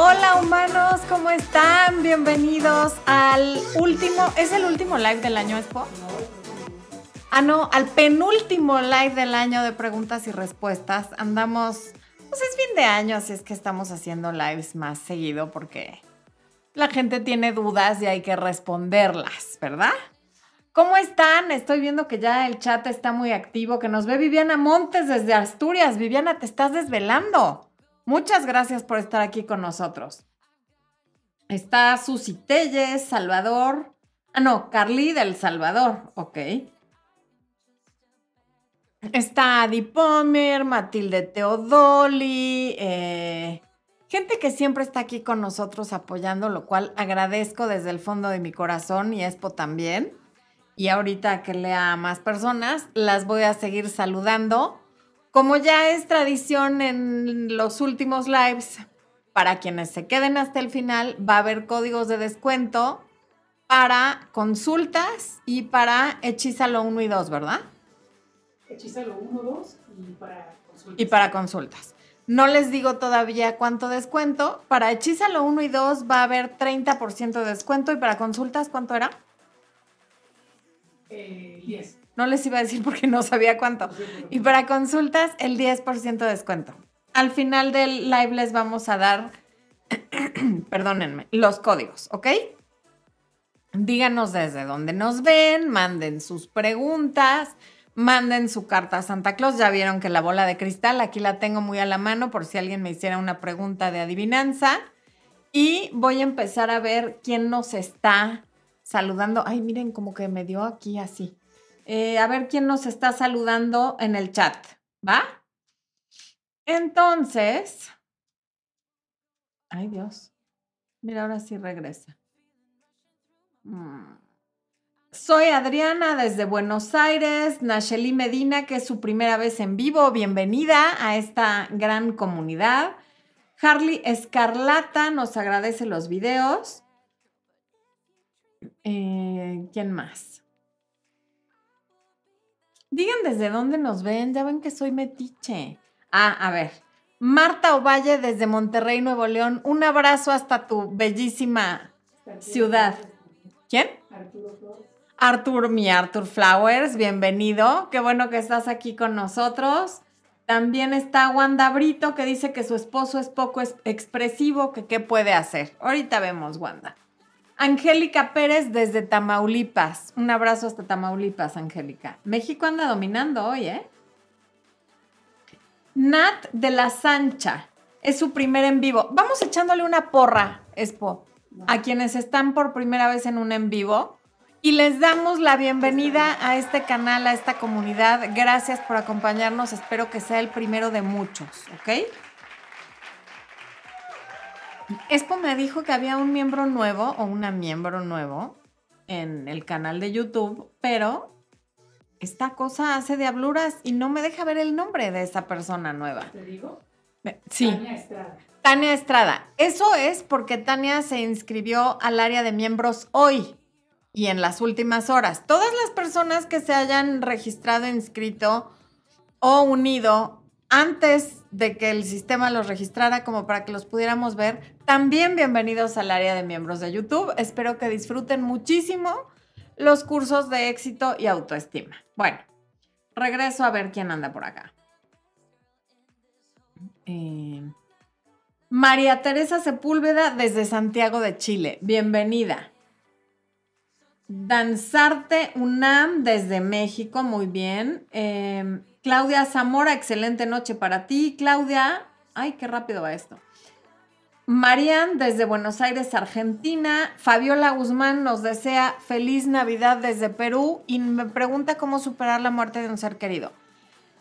Hola humanos, ¿cómo están? Bienvenidos al último, ¿es el último live del año, Expo? Ah, no, al penúltimo live del año de preguntas y respuestas. Andamos, pues es fin de año, así es que estamos haciendo lives más seguido porque la gente tiene dudas y hay que responderlas, ¿verdad? ¿Cómo están? Estoy viendo que ya el chat está muy activo, que nos ve Viviana Montes desde Asturias. Viviana, te estás desvelando. Muchas gracias por estar aquí con nosotros. Está Susi Telles, Salvador. Ah, no, Carly del Salvador. Ok. Está Adi Pomer, Matilde Teodoli, eh, gente que siempre está aquí con nosotros apoyando, lo cual agradezco desde el fondo de mi corazón y Expo también y ahorita que lea a más personas, las voy a seguir saludando. Como ya es tradición en los últimos lives, para quienes se queden hasta el final, va a haber códigos de descuento para consultas y para Hechízalo 1 y 2, ¿verdad? Hechízalo 1, 2 y para consultas. Y para consultas. No les digo todavía cuánto descuento. Para Hechízalo 1 y 2 va a haber 30% de descuento y para consultas, ¿cuánto era? 10. No les iba a decir porque no sabía cuánto. Y para consultas, el 10% de descuento. Al final del live les vamos a dar, perdónenme, los códigos, ¿ok? Díganos desde dónde nos ven, manden sus preguntas, manden su carta a Santa Claus. Ya vieron que la bola de cristal aquí la tengo muy a la mano por si alguien me hiciera una pregunta de adivinanza. Y voy a empezar a ver quién nos está saludando. Ay, miren, como que me dio aquí así. Eh, a ver quién nos está saludando en el chat, ¿va? Entonces, ay Dios, mira, ahora sí regresa. Mm. Soy Adriana desde Buenos Aires, Nacheli Medina, que es su primera vez en vivo. Bienvenida a esta gran comunidad. Harley Escarlata nos agradece los videos. Eh, ¿Quién más? Digan desde dónde nos ven, ya ven que soy metiche. Ah, a ver. Marta Ovalle desde Monterrey, Nuevo León. Un abrazo hasta tu bellísima ciudad. ¿Quién? Arturo Flores. Artur, mi Arthur Flowers, bienvenido. Qué bueno que estás aquí con nosotros. También está Wanda Brito que dice que su esposo es poco expresivo, que qué puede hacer. Ahorita vemos, Wanda. Angélica Pérez desde Tamaulipas. Un abrazo hasta Tamaulipas, Angélica. México anda dominando hoy, ¿eh? Nat de la Sancha. Es su primer en vivo. Vamos echándole una porra, Expo, a quienes están por primera vez en un en vivo. Y les damos la bienvenida a este canal, a esta comunidad. Gracias por acompañarnos. Espero que sea el primero de muchos, ¿ok? Expo me dijo que había un miembro nuevo o una miembro nuevo en el canal de YouTube, pero esta cosa hace diabluras y no me deja ver el nombre de esa persona nueva. ¿Te digo? Sí. Tania Estrada. Tania Estrada. Eso es porque Tania se inscribió al área de miembros hoy y en las últimas horas. Todas las personas que se hayan registrado, inscrito o unido antes de que el sistema los registrara como para que los pudiéramos ver. También bienvenidos al área de miembros de YouTube. Espero que disfruten muchísimo los cursos de éxito y autoestima. Bueno, regreso a ver quién anda por acá. Eh, María Teresa Sepúlveda desde Santiago de Chile. Bienvenida. Danzarte UNAM desde México, muy bien. Eh, Claudia Zamora, excelente noche para ti. Claudia, ay, qué rápido va esto. Marian desde Buenos Aires, Argentina. Fabiola Guzmán nos desea feliz Navidad desde Perú y me pregunta cómo superar la muerte de un ser querido.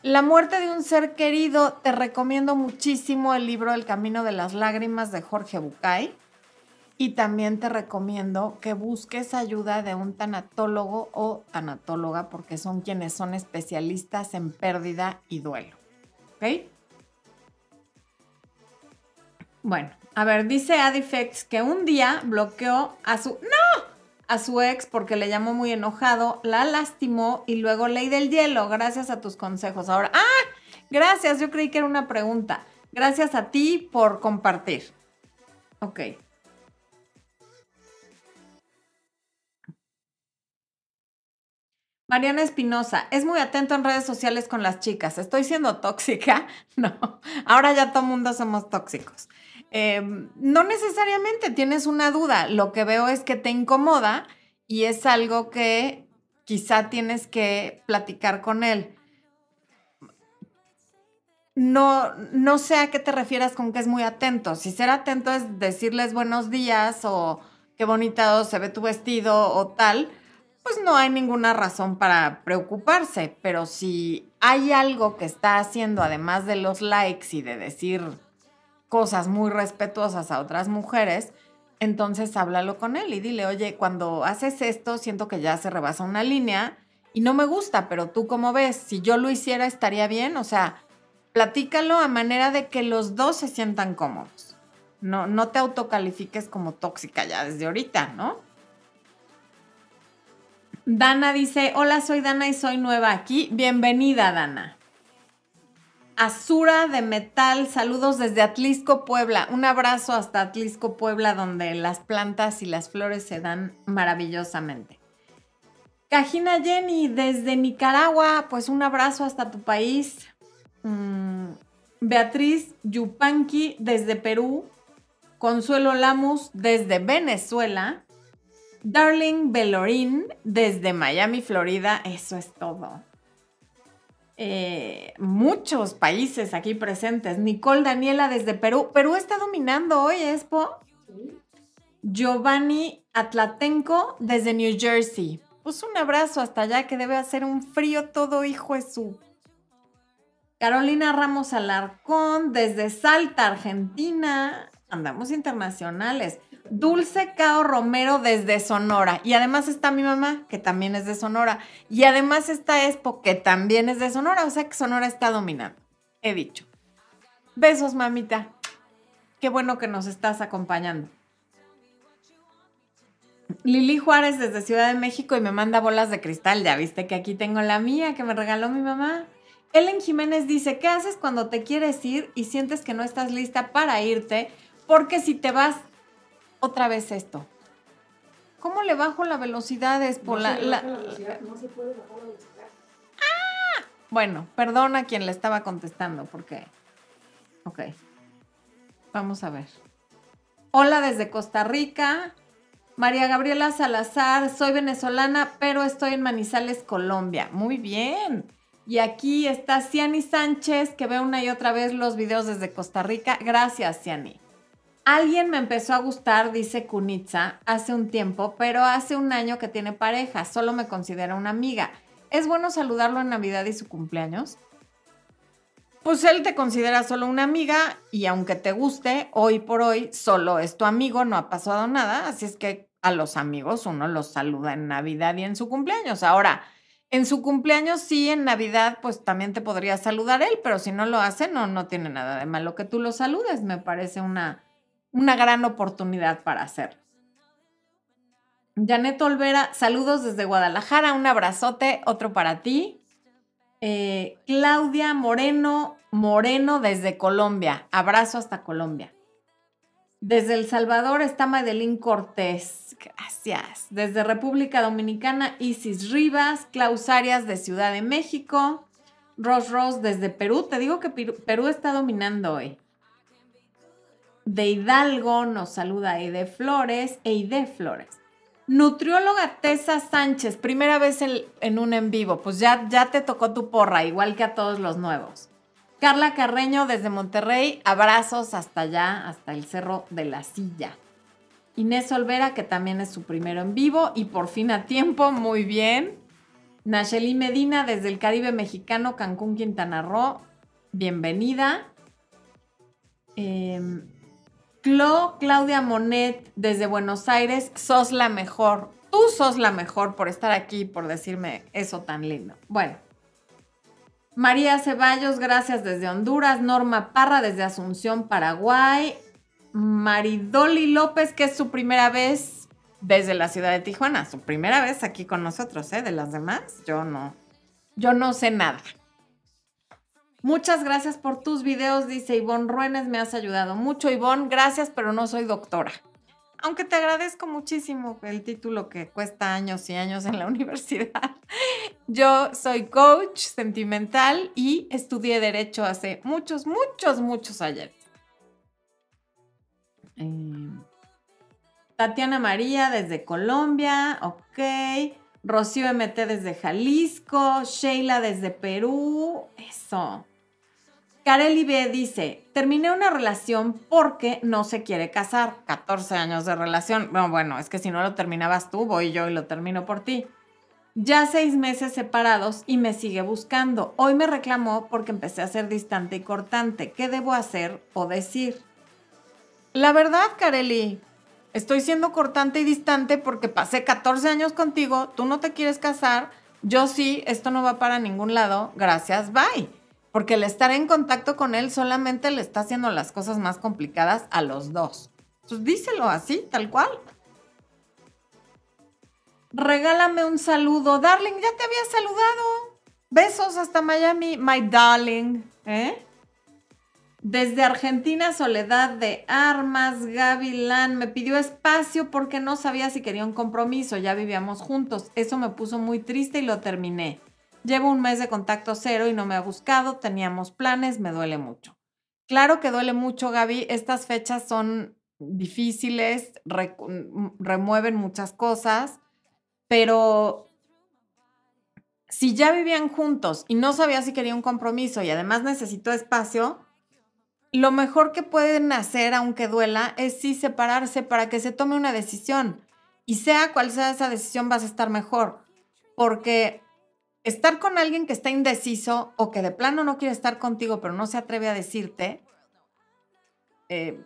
La muerte de un ser querido, te recomiendo muchísimo el libro El Camino de las Lágrimas de Jorge Bucay y también te recomiendo que busques ayuda de un tanatólogo o tanatóloga porque son quienes son especialistas en pérdida y duelo. ¿Ok? Bueno, a ver, dice Adifex que un día bloqueó a su... ¡No! A su ex porque le llamó muy enojado, la lastimó y luego ley del hielo, gracias a tus consejos. Ahora, ¡ah! Gracias, yo creí que era una pregunta. Gracias a ti por compartir. Ok. Mariana Espinosa, es muy atento en redes sociales con las chicas. ¿Estoy siendo tóxica? No, ahora ya todo mundo somos tóxicos. Em, no necesariamente tienes una duda. Lo que veo es que te incomoda y es algo que quizá tienes que platicar con él. No, no sé a qué te refieras con que es muy atento. Si ser atento es decirles buenos días o qué bonito se ve tu vestido o tal, pues no hay ninguna razón para preocuparse. Pero si hay algo que está haciendo, además de los likes y de decir cosas muy respetuosas a otras mujeres, entonces háblalo con él y dile, oye, cuando haces esto, siento que ya se rebasa una línea y no me gusta, pero tú cómo ves, si yo lo hiciera estaría bien, o sea, platícalo a manera de que los dos se sientan cómodos. No, no te autocalifiques como tóxica ya desde ahorita, ¿no? Dana dice, hola, soy Dana y soy nueva aquí. Bienvenida, Dana. Azura de Metal, saludos desde Atlisco, Puebla. Un abrazo hasta Atlisco, Puebla, donde las plantas y las flores se dan maravillosamente. Cajina Jenny, desde Nicaragua, pues un abrazo hasta tu país. Mm, Beatriz Yupanqui, desde Perú. Consuelo Lamus, desde Venezuela. Darling Belorín, desde Miami, Florida. Eso es todo. Eh, muchos países aquí presentes. Nicole Daniela desde Perú. Perú está dominando hoy, Expo. Giovanni Atlatenco desde New Jersey. Pues un abrazo hasta allá que debe hacer un frío todo, hijo de su. Carolina Ramos Alarcón desde Salta, Argentina. Andamos internacionales. Dulce Cao Romero desde Sonora. Y además está mi mamá, que también es de Sonora. Y además está Expo, que también es de Sonora. O sea que Sonora está dominando. He dicho. Besos, mamita. Qué bueno que nos estás acompañando. Lili Juárez desde Ciudad de México y me manda bolas de cristal. Ya viste que aquí tengo la mía que me regaló mi mamá. Ellen Jiménez dice, ¿qué haces cuando te quieres ir y sientes que no estás lista para irte? Porque si te vas otra vez esto. ¿Cómo le bajo la velocidad? Es por no la, se la- baja la velocidad, no se puede bajar la velocidad. Bueno, perdona a quien le estaba contestando, porque. Ok. Vamos a ver. Hola desde Costa Rica. María Gabriela Salazar, soy venezolana, pero estoy en Manizales, Colombia. Muy bien. Y aquí está Ciani Sánchez, que ve una y otra vez los videos desde Costa Rica. Gracias, Ciani. Alguien me empezó a gustar, dice Kunitza, hace un tiempo, pero hace un año que tiene pareja, solo me considera una amiga. ¿Es bueno saludarlo en Navidad y su cumpleaños? Pues él te considera solo una amiga y aunque te guste, hoy por hoy solo es tu amigo, no ha pasado nada, así es que a los amigos uno los saluda en Navidad y en su cumpleaños. Ahora, en su cumpleaños sí, en Navidad pues también te podría saludar él, pero si no lo hace, no, no tiene nada de malo que tú lo saludes, me parece una, una gran oportunidad para hacerlo. Janet Olvera, saludos desde Guadalajara, un abrazote, otro para ti. Eh, Claudia Moreno, Moreno desde Colombia, abrazo hasta Colombia. Desde El Salvador está Madeline Cortés, gracias. Desde República Dominicana, Isis Rivas, Klaus Arias de Ciudad de México, Ros Ros desde Perú, te digo que Perú está dominando hoy. De Hidalgo nos saluda Eide Flores, Eide Flores. Nutrióloga Tessa Sánchez, primera vez en, en, un en vivo, pues ya, ya te tocó tu porra, igual que a todos los nuevos. Carla Carreño desde Monterrey, abrazos hasta allá, hasta el Cerro de la Silla. Inés Olvera, que también es su primero en vivo y por fin a tiempo, muy bien. Nacheli Medina desde el Caribe Mexicano, Cancún, Quintana Roo, bienvenida. Eh, Clo, Claudia Monet, desde Buenos Aires, sos la mejor. Tú sos la mejor por estar aquí, por decirme eso tan lindo. Bueno. María Ceballos, gracias desde Honduras. Norma Parra, desde Asunción, Paraguay. Maridoli López, que es su primera vez desde la ciudad de Tijuana. Su primera vez aquí con nosotros, ¿eh? De las demás, yo no. Yo no sé nada. Muchas gracias por tus videos, dice Ivonne Ruénes, me has ayudado mucho. Ivonne, gracias, pero no soy doctora. Aunque te agradezco muchísimo el título que cuesta años y años en la universidad. Yo soy coach sentimental y estudié derecho hace muchos, muchos, muchos años. Eh, Tatiana María desde Colombia, ok. Rocío MT desde Jalisco, Sheila desde Perú, eso. Kareli B dice, terminé una relación porque no se quiere casar. 14 años de relación. Bueno, bueno, es que si no lo terminabas tú, voy yo y lo termino por ti. Ya seis meses separados y me sigue buscando. Hoy me reclamó porque empecé a ser distante y cortante. ¿Qué debo hacer o decir? La verdad, Kareli, estoy siendo cortante y distante porque pasé 14 años contigo, tú no te quieres casar, yo sí, esto no va para ningún lado, gracias, bye. Porque el estar en contacto con él solamente le está haciendo las cosas más complicadas a los dos. Pues díselo así, tal cual. Regálame un saludo, darling, ya te había saludado. Besos hasta Miami, my darling. ¿Eh? Desde Argentina, Soledad de Armas, Gavilán, me pidió espacio porque no sabía si quería un compromiso, ya vivíamos juntos. Eso me puso muy triste y lo terminé. Llevo un mes de contacto cero y no me ha buscado, teníamos planes, me duele mucho. Claro que duele mucho, Gaby, estas fechas son difíciles, remueven muchas cosas, pero si ya vivían juntos y no sabía si quería un compromiso y además necesitó espacio, lo mejor que pueden hacer, aunque duela, es sí separarse para que se tome una decisión. Y sea cual sea esa decisión, vas a estar mejor. Porque estar con alguien que está indeciso o que de plano no quiere estar contigo, pero no se atreve a decirte, eh,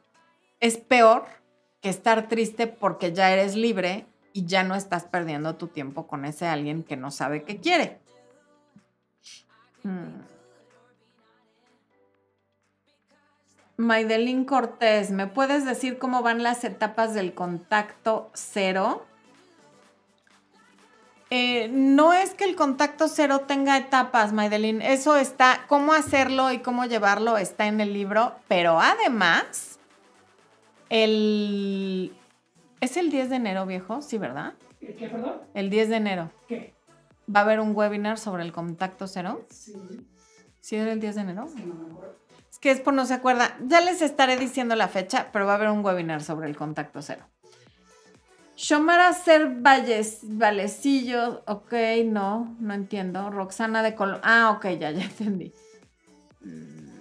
es peor que estar triste porque ya eres libre y ya no estás perdiendo tu tiempo con ese alguien que no sabe qué quiere. Hmm. Maidelín Cortés, ¿me puedes decir cómo van las etapas del contacto cero? Eh, no es que el contacto cero tenga etapas, Maidelín. Eso está, cómo hacerlo y cómo llevarlo está en el libro, pero además, el... ¿Es el 10 de enero, viejo? Sí, ¿verdad? ¿Qué, perdón? El 10 de enero. ¿Qué? ¿Va a haber un webinar sobre el contacto cero? Sí. ¿Sí era el 10 de enero? Sí, no me acuerdo que es por no se acuerda. Ya les estaré diciendo la fecha, pero va a haber un webinar sobre el contacto cero. Shomara Ser Valles, Valecillo, ok, no, no entiendo. Roxana de Colombia, ah, ok, ya, ya entendí. Mm.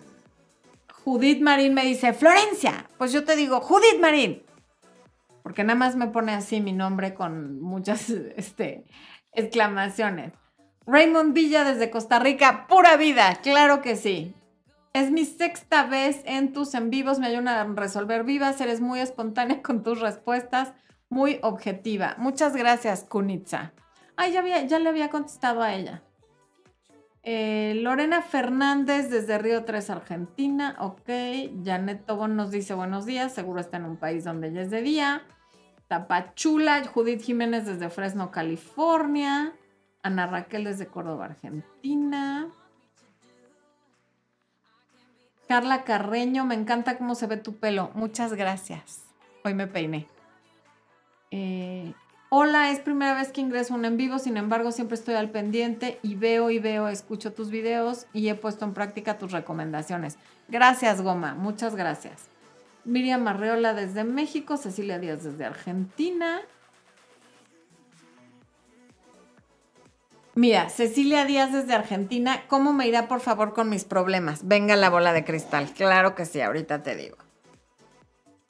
Judith Marín me dice, Florencia, pues yo te digo, Judith Marín, porque nada más me pone así mi nombre con muchas este, exclamaciones. Raymond Villa desde Costa Rica, pura vida, claro que sí. Es mi sexta vez en tus en vivos, me ayudan a resolver vivas, eres muy espontánea con tus respuestas, muy objetiva. Muchas gracias, Kunitza. Ay, ya, ya le había contestado a ella. Eh, Lorena Fernández desde Río 3, Argentina. Ok. Janet Tobón nos dice buenos días. Seguro está en un país donde ya es de día. Tapachula. Judith Jiménez desde Fresno, California. Ana Raquel desde Córdoba, Argentina. Carla Carreño, me encanta cómo se ve tu pelo. Muchas gracias. Hoy me peiné. Eh, hola, es primera vez que ingreso un en vivo, sin embargo siempre estoy al pendiente y veo y veo, escucho tus videos y he puesto en práctica tus recomendaciones. Gracias, Goma, muchas gracias. Miriam Arreola desde México, Cecilia Díaz desde Argentina. Mira, Cecilia Díaz desde Argentina, ¿cómo me irá por favor con mis problemas? Venga la bola de cristal. Claro que sí, ahorita te digo.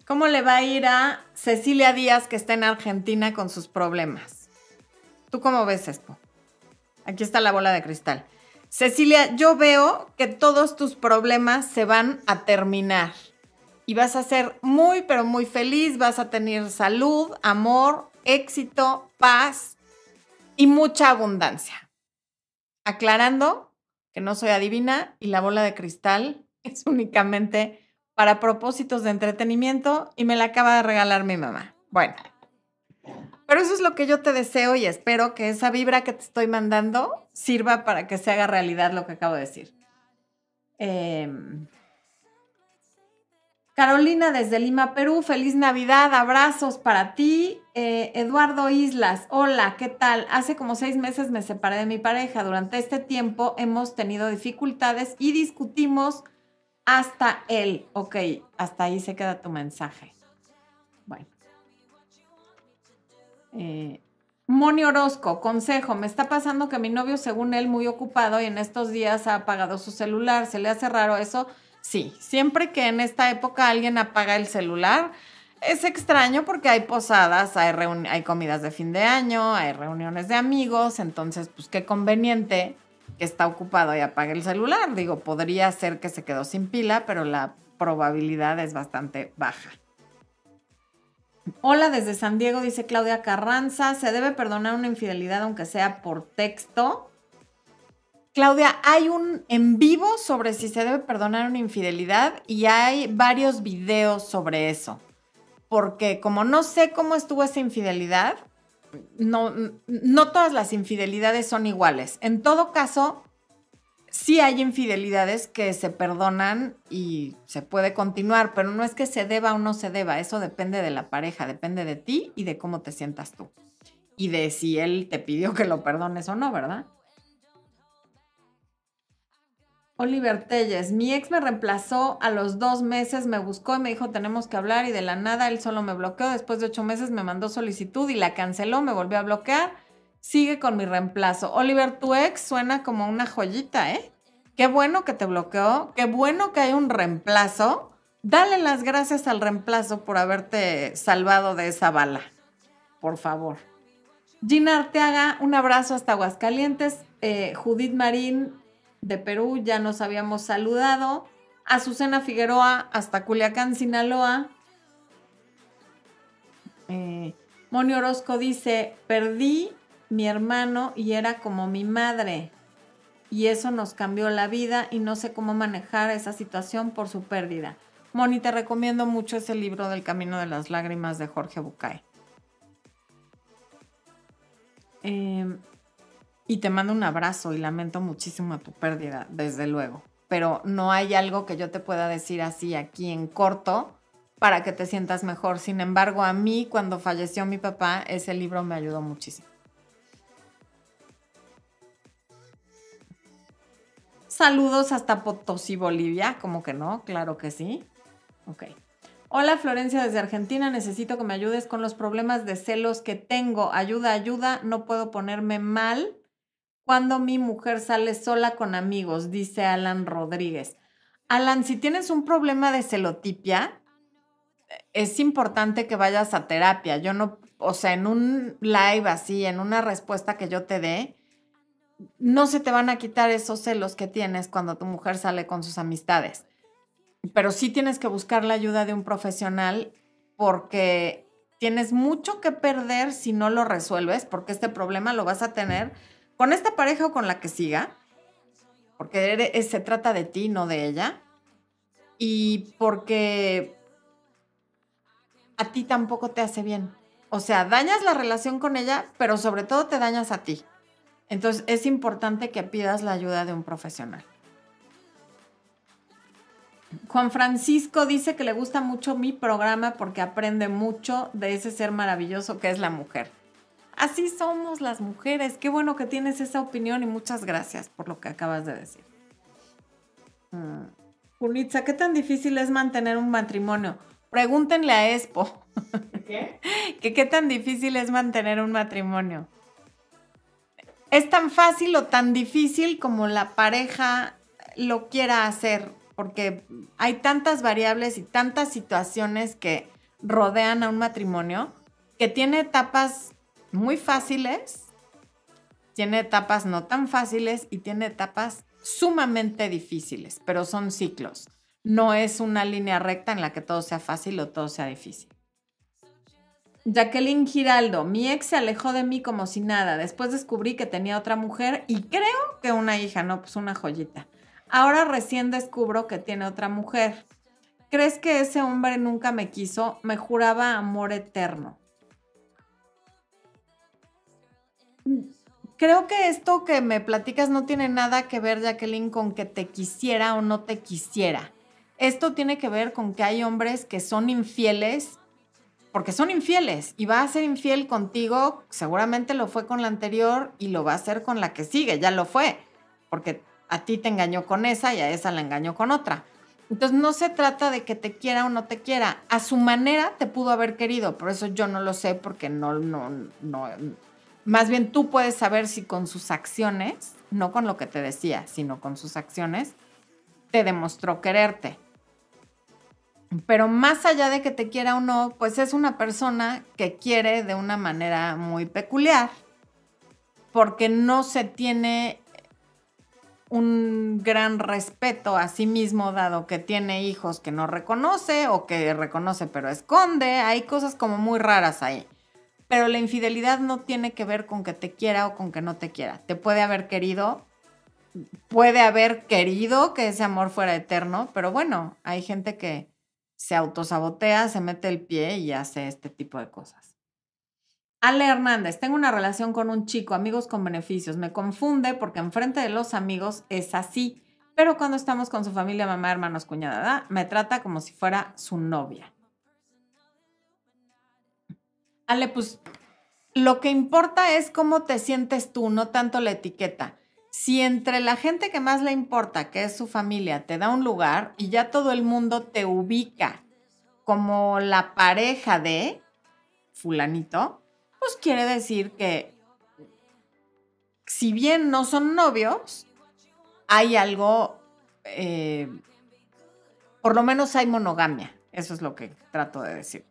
¿Cómo le va a ir a Cecilia Díaz que está en Argentina con sus problemas? ¿Tú cómo ves esto? Aquí está la bola de cristal. Cecilia, yo veo que todos tus problemas se van a terminar y vas a ser muy, pero muy feliz, vas a tener salud, amor, éxito, paz y mucha abundancia. Aclarando que no soy adivina y la bola de cristal es únicamente para propósitos de entretenimiento y me la acaba de regalar mi mamá. Bueno, pero eso es lo que yo te deseo y espero que esa vibra que te estoy mandando sirva para que se haga realidad lo que acabo de decir. Em, Carolina desde Lima, Perú, feliz Navidad, abrazos para ti. Eh, Eduardo Islas, hola, ¿qué tal? Hace como seis meses me separé de mi pareja. Durante este tiempo hemos tenido dificultades y discutimos hasta él. Ok, hasta ahí se queda tu mensaje. Bueno. Eh, Moni Orozco, consejo, me está pasando que mi novio, según él, muy ocupado y en estos días ha apagado su celular. ¿Se le hace raro eso? Sí, siempre que en esta época alguien apaga el celular, es extraño porque hay posadas, hay, hay comidas de fin de año, hay reuniones de amigos, entonces, pues qué conveniente que está ocupado y apague el celular. Digo, podría ser que se quedó sin pila, pero la probabilidad es bastante baja. Hola desde San Diego, dice Claudia Carranza. ¿Se debe perdonar una infidelidad aunque sea por texto? Claudia, hay un en vivo sobre si se debe perdonar una infidelidad y hay varios videos sobre eso. Porque como no sé cómo estuvo esa infidelidad, no, no todas las infidelidades son iguales. En todo caso, sí hay infidelidades que se perdonan y se puede continuar, pero no es que se deba o no se deba, eso depende de la pareja, depende de ti y de cómo te sientas tú. Y de si él te pidió que lo perdones o no, ¿verdad? Oliver Telles, mi ex me reemplazó a los dos meses, me buscó y me dijo tenemos que hablar y de la nada él solo me bloqueó, después de ocho meses me mandó solicitud y la canceló, me volvió a bloquear, sigue con mi reemplazo. Oliver, tu ex suena como una joyita, ¿eh? Qué bueno que te bloqueó, qué bueno que hay un reemplazo. Dale las gracias al reemplazo por haberte salvado de esa bala, por favor. Gina Arteaga, un abrazo hasta Aguascalientes. Eh, Judith Marín, de Perú, ya nos habíamos saludado. Azucena Figueroa hasta Culiacán, Sinaloa. Eh, Moni Orozco dice, perdí mi hermano y era como mi madre. Y eso nos cambió la vida y no sé cómo manejar esa situación por su pérdida. Moni, te recomiendo mucho ese libro del Camino de las Lágrimas de Jorge Bucay. Eh, y te mando un abrazo y lamento muchísimo tu pérdida, desde luego. Pero no hay algo que yo te pueda decir así aquí en corto para que te sientas mejor. Sin embargo, a mí cuando falleció mi papá, ese libro me ayudó muchísimo. Saludos hasta Potosí, Bolivia. ¿Cómo que no? Claro que sí. Ok. Hola Florencia desde Argentina, necesito que me ayudes con los problemas de celos que tengo. Ayuda, ayuda, no puedo ponerme mal cuando mi mujer sale sola con amigos, dice Alan Rodríguez. Alan, si tienes un problema de celotipia, es importante que vayas a terapia. Yo no, o sea, en un live así, en una respuesta que yo te dé, no se te van a quitar esos celos que tienes cuando tu mujer sale con sus amistades. Pero sí tienes que buscar la ayuda de un profesional porque tienes mucho que perder si no lo resuelves, porque este problema lo vas a tener con esta pareja o con la que siga, porque se trata de ti, no de ella, y porque a ti tampoco te hace bien. O sea, dañas la relación con ella, pero sobre todo te dañas a ti. Entonces es importante que pidas la ayuda de un profesional. Juan Francisco dice que le gusta mucho mi programa porque aprende mucho de ese ser maravilloso que es la mujer. Así somos las mujeres. Qué bueno que tienes esa opinión y muchas gracias por lo que acabas de decir. Mm. ¿qué tan difícil es mantener un matrimonio? Pregúntenle a Expo. ¿Qué? que qué tan difícil es mantener un matrimonio. Es tan fácil o tan difícil como la pareja lo quiera hacer, porque hay tantas variables y tantas situaciones que rodean a un matrimonio que tiene etapas muy fáciles, tiene etapas no tan fáciles y tiene etapas sumamente difíciles, pero son ciclos. No es una línea recta en la que todo sea fácil o todo sea difícil. Jacqueline Giraldo, mi ex se alejó de mí como si nada. Después descubrí que tenía otra mujer y creo que una hija, no, pues una joyita. Ahora recién descubro que tiene otra mujer. ¿Crees que ese hombre nunca me quiso? Me juraba amor eterno creo que esto que me platicas no tiene nada que ver, Jacqueline, con que te quisiera o no te quisiera. Esto tiene que ver con que hay hombres que son infieles porque son infieles y va a ser infiel contigo, seguramente lo fue con la anterior y lo va a hacer con la que sigue, ya lo fue, porque a ti te engañó con esa y a esa la engañó con otra. Entonces no se trata de que te quiera o no te quiera, a su manera te pudo haber querido, por eso yo no lo sé porque no, no, no, más bien tú puedes saber si con sus acciones, no con lo que te decía, sino con sus acciones, te demostró quererte. Pero más allá de que te quiera o no, pues es una persona que quiere de una manera muy peculiar, porque no se tiene un gran respeto a sí mismo, dado que tiene hijos que no reconoce o que reconoce pero esconde. Hay cosas como muy raras ahí. Pero la infidelidad no tiene que ver con que te quiera o con que no te quiera. Te puede haber querido, puede haber querido que ese amor fuera eterno, pero bueno, hay gente que se autosabotea, se mete el pie y hace este tipo de cosas. Ale Hernández, tengo una relación con un chico, amigos con beneficios. Me confunde porque enfrente de los amigos es así, pero cuando estamos con su familia, mamá, hermanos, cuñada, me trata como si fuera su novia. Ale, pues lo que importa es cómo te sientes tú, no tanto la etiqueta si entre la gente que más le importa, que es su familia, te da un lugar y ya todo el mundo te ubica como la pareja de fulanito, pues quiere decir que si bien no son novios, hay algo, eh, por lo menos hay monogamia. Eso es lo que trato de decirte.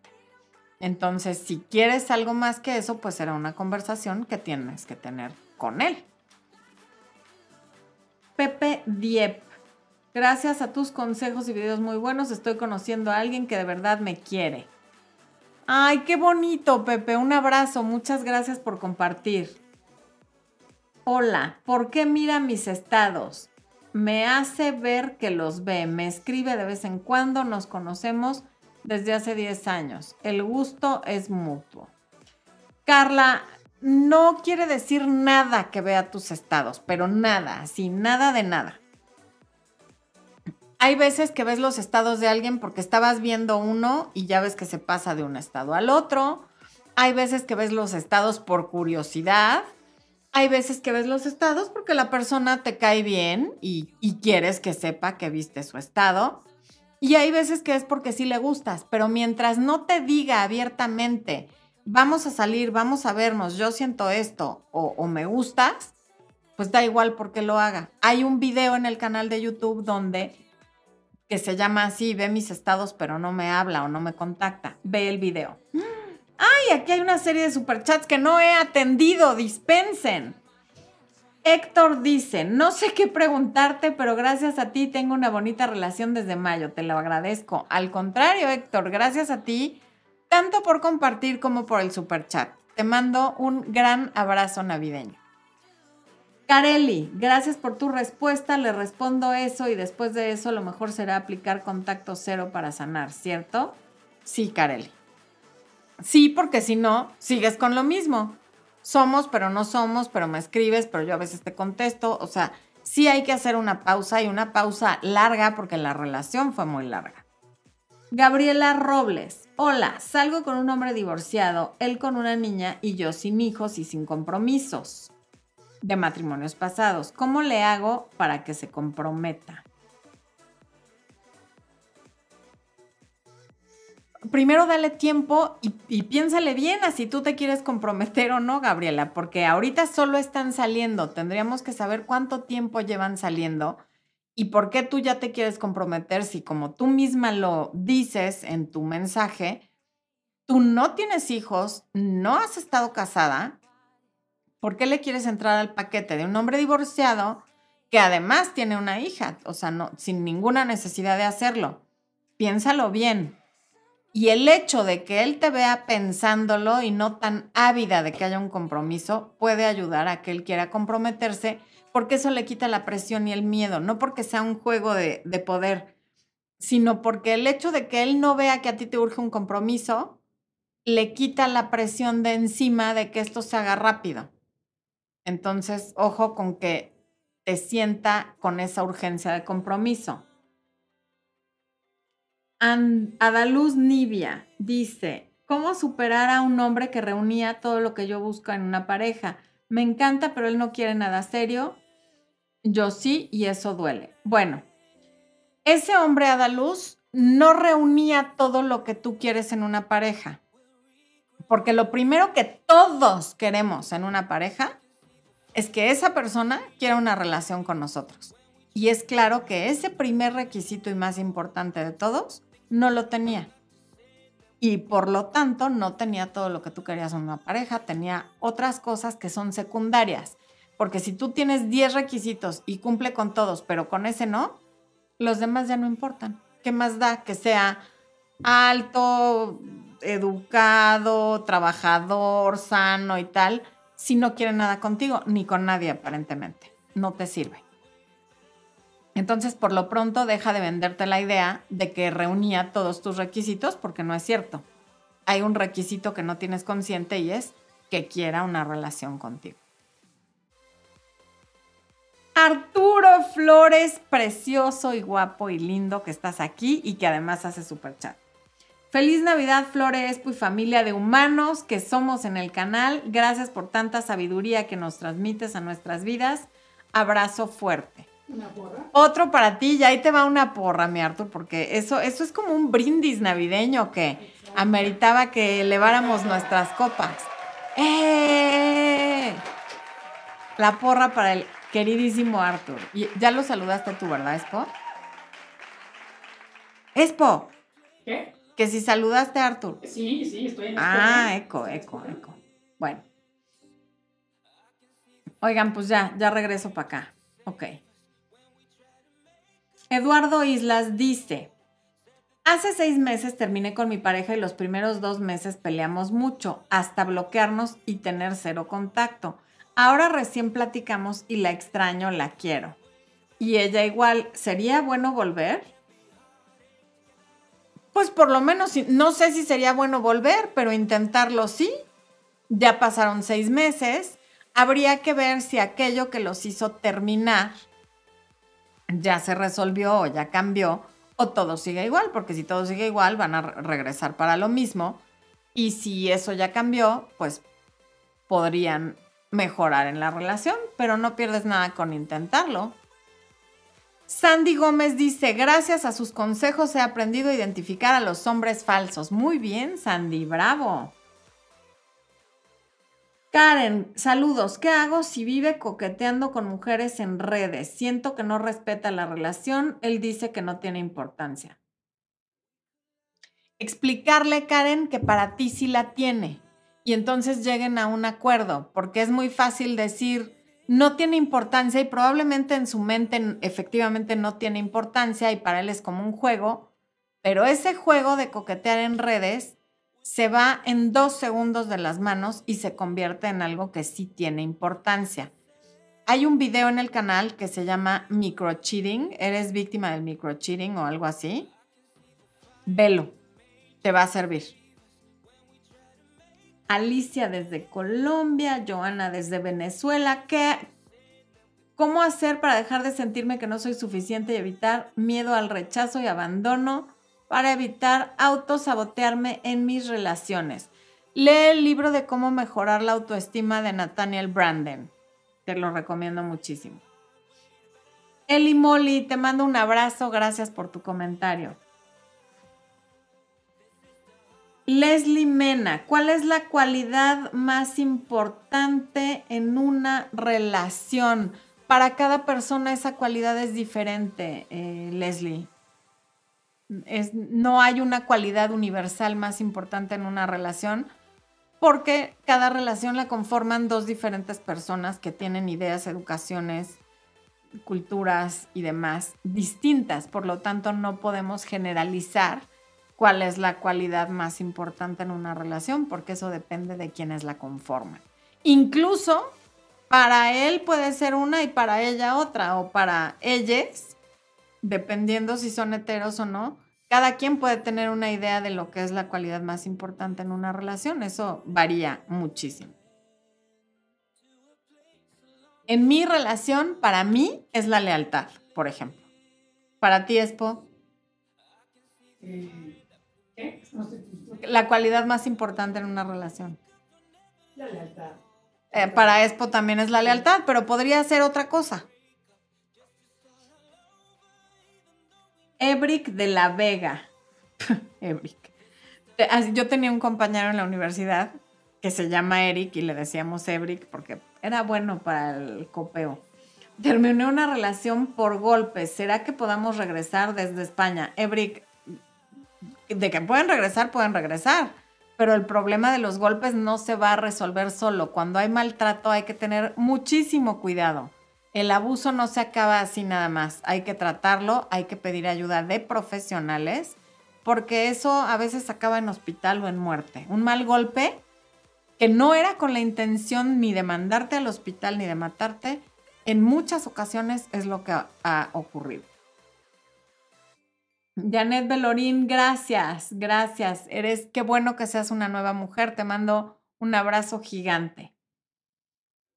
Entonces, si quieres algo más que eso, pues será una conversación que tienes que tener con él. Pepe Diep. Gracias a tus consejos y videos muy buenos, estoy conociendo a alguien que de verdad me quiere. Ay, qué bonito, Pepe. Un abrazo. Muchas gracias por compartir. Hola, ¿por qué mira mis estados? Me hace ver que los ve. Me escribe de vez en cuando. Nos conocemos desde hace 10 años. El gusto es mutuo. Carla, no quiere decir nada que vea tus estados, pero nada, así, nada de nada. Hay veces que ves los estados de alguien porque estabas viendo uno y ya ves que se pasa de un estado al otro. Hay veces que ves los estados por curiosidad. Hay veces que ves los estados porque la persona te cae bien y, y quieres que sepa que viste su estado. Y hay veces que es porque sí le gustas, pero mientras no te diga abiertamente, vamos a salir, vamos a vernos, yo siento esto o, me gustas, pues da igual porque lo haga. Hay un video en el canal de YouTube donde que se llama así, ve mis estados pero no me habla o no me contacta. Ve el video. Ay, aquí hay una serie de superchats que no he atendido, dispensen. Héctor dice, no sé qué preguntarte, pero gracias a ti tengo una bonita relación desde mayo, te lo agradezco. Al contrario, Héctor, gracias a ti tanto por compartir como por el super chat. Te mando un gran abrazo navideño. Carelli, gracias por tu respuesta. Le respondo eso y después de eso lo mejor será aplicar contacto cero para sanar, ¿cierto? Sí, Carelli. Sí, porque si no, sigues con lo mismo. Somos, pero no somos, pero me escribes, pero yo a veces te contesto. O sea, sí hay que hacer una pausa y una pausa larga porque la relación fue muy larga. Gabriela Robles. Hola, salgo con un hombre divorciado, él con una niña y yo sin hijos y sin compromisos de matrimonios pasados. ¿Cómo le hago para que se comprometa? Primero dale tiempo y, piénsale bien a si tú te quieres comprometer o no, Gabriela, porque ahorita solo están saliendo. Tendríamos que saber cuánto tiempo llevan saliendo ¿Y por qué tú ya te quieres comprometer si como tú misma lo dices en tu mensaje, tú no tienes hijos, no has estado casada? ¿Por qué le quieres entrar al paquete de un hombre divorciado que además tiene una hija? O sea, no, sin ninguna necesidad de hacerlo. Piénsalo bien. Y el hecho de que él te vea pensándolo y no tan ávida de que haya un compromiso puede ayudar a que él quiera comprometerse porque eso le quita la presión y el miedo, no porque sea un juego de, poder, sino porque el hecho de que él no vea que a ti te urge un compromiso, le quita la presión de encima de que esto se haga rápido. Entonces, ojo con que te sienta con esa urgencia de compromiso. Adaluz Nivia dice, ¿cómo superar a un hombre que reunía todo lo que yo busco en una pareja? Me encanta, pero él no quiere nada serio. Yo sí, y eso duele. Bueno, ese hombre Adaluz no reunía todo lo que tú quieres en una pareja. Porque lo primero que todos queremos en una pareja es que esa persona quiera una relación con nosotros. Y es claro que ese primer requisito y más importante de todos no lo tenía. Y por lo tanto no tenía todo lo que tú querías en una pareja, tenía otras cosas que son secundarias. Porque si tú tienes 10 requisitos y cumple con todos, pero con ese no, los demás ya no importan. ¿Qué más da que sea alto, educado, trabajador, sano y tal, si no quiere nada contigo, ni con nadie aparentemente? No te sirve. Entonces, por lo pronto, deja de venderte la idea de que reunía todos tus requisitos, porque no es cierto. Hay un requisito que no tienes consciente y es que quiera una relación contigo. Arturo Flores, precioso y guapo y lindo que estás aquí y que además hace super chat. Feliz Navidad, Flores y familia de humanos que somos en el canal. Gracias por tanta sabiduría que nos transmites a nuestras vidas. Abrazo fuerte. ¿Una porra? Otro para ti, y ahí te va una porra, mi Artur, porque eso, eso es como un brindis navideño que ameritaba que eleváramos nuestras copas. ¡Eh! La porra para el queridísimo Arthur. Ya lo saludaste tú, ¿verdad, Espo? Espo. ¿Qué? Que si saludaste a Arthur. Sí, sí, estoy en Ah, eco, eco, eco. Bueno. Oigan, pues ya, ya regreso para acá. Ok. Eduardo Islas dice, hace seis meses terminé con mi pareja y los primeros dos meses peleamos mucho, hasta bloquearnos y tener cero contacto. Ahora recién platicamos y la extraño, la quiero. Y ella igual, ¿sería bueno volver? Pues por lo menos, no sé si sería bueno volver, pero intentarlo sí. Ya pasaron seis meses. Habría que ver si aquello que los hizo terminar ya se resolvió o ya cambió o todo sigue igual, porque si todo sigue igual van a regresar para lo mismo. Y si eso ya cambió, pues podrían mejorar en la relación, pero no pierdes nada con intentarlo. Sandy Gómez dice, gracias a sus consejos he aprendido a identificar a los hombres falsos. Muy bien, Sandy, bravo. Karen, saludos. ¿Qué hago si vive coqueteando con mujeres en redes? Siento que no respeta la relación. Él dice que no tiene importancia. Explicarle, Karen, que para ti sí la tiene y entonces lleguen a un acuerdo, porque es muy fácil decir, no tiene importancia y probablemente en su mente efectivamente no tiene importancia y para él es como un juego, pero ese juego de coquetear en redes se va en dos segundos de las manos y se convierte en algo que sí tiene importancia. Hay un video en el canal que se llama microcheating, eres víctima del microcheating o algo así. Velo, te va a servir. Alicia desde Colombia, Joana desde Venezuela. ¿Qué, ¿Cómo hacer para dejar de sentirme que no soy suficiente y evitar miedo al rechazo y abandono para evitar autosabotearme en mis relaciones? Lee el libro de cómo mejorar la autoestima de Nathaniel Branden. Te lo recomiendo muchísimo. Eli Molly, te mando un abrazo. Gracias por tu comentario. Leslie Mena, ¿cuál es la cualidad más importante en una relación? Para cada persona esa cualidad es diferente, eh, Leslie. No hay una cualidad universal más importante en una relación porque cada relación la conforman dos diferentes personas que tienen ideas, educaciones, culturas y demás distintas. Por lo tanto, no podemos generalizar cuál es la cualidad más importante en una relación, porque eso depende de quienes la conforman. Incluso para él puede ser una y para ella otra, o para ellas, dependiendo si son heteros o no, cada quien puede tener una idea de lo que es la cualidad más importante en una relación. Eso varía muchísimo. En mi relación, para mí, es la lealtad, por ejemplo. Para ti, Espo. Eh, ¿Qué? La cualidad más importante en una relación. La lealtad. Eh, para Expo también es la lealtad, pero podría ser otra cosa. Ebrick de la Vega. Ebrick. Yo tenía un compañero en la universidad que se llama Eric y le decíamos Ebrick porque era bueno para el copeo. Terminé una relación por golpes. ¿Será que podamos regresar desde España? Ebrick, de que pueden regresar, pueden regresar pero el problema de los golpes no se va a resolver solo. Cuando hay maltrato hay que tener muchísimo cuidado. El abuso no se acaba así nada más. Hay que tratarlo, hay que pedir ayuda de profesionales, porque eso a veces acaba en hospital o en muerte. Un mal golpe que no era con la intención ni de mandarte al hospital ni de matarte, en muchas ocasiones es lo que ha ocurrido. Janet Belorín, gracias, gracias. Eres, qué bueno que seas una nueva mujer. Te mando un abrazo gigante.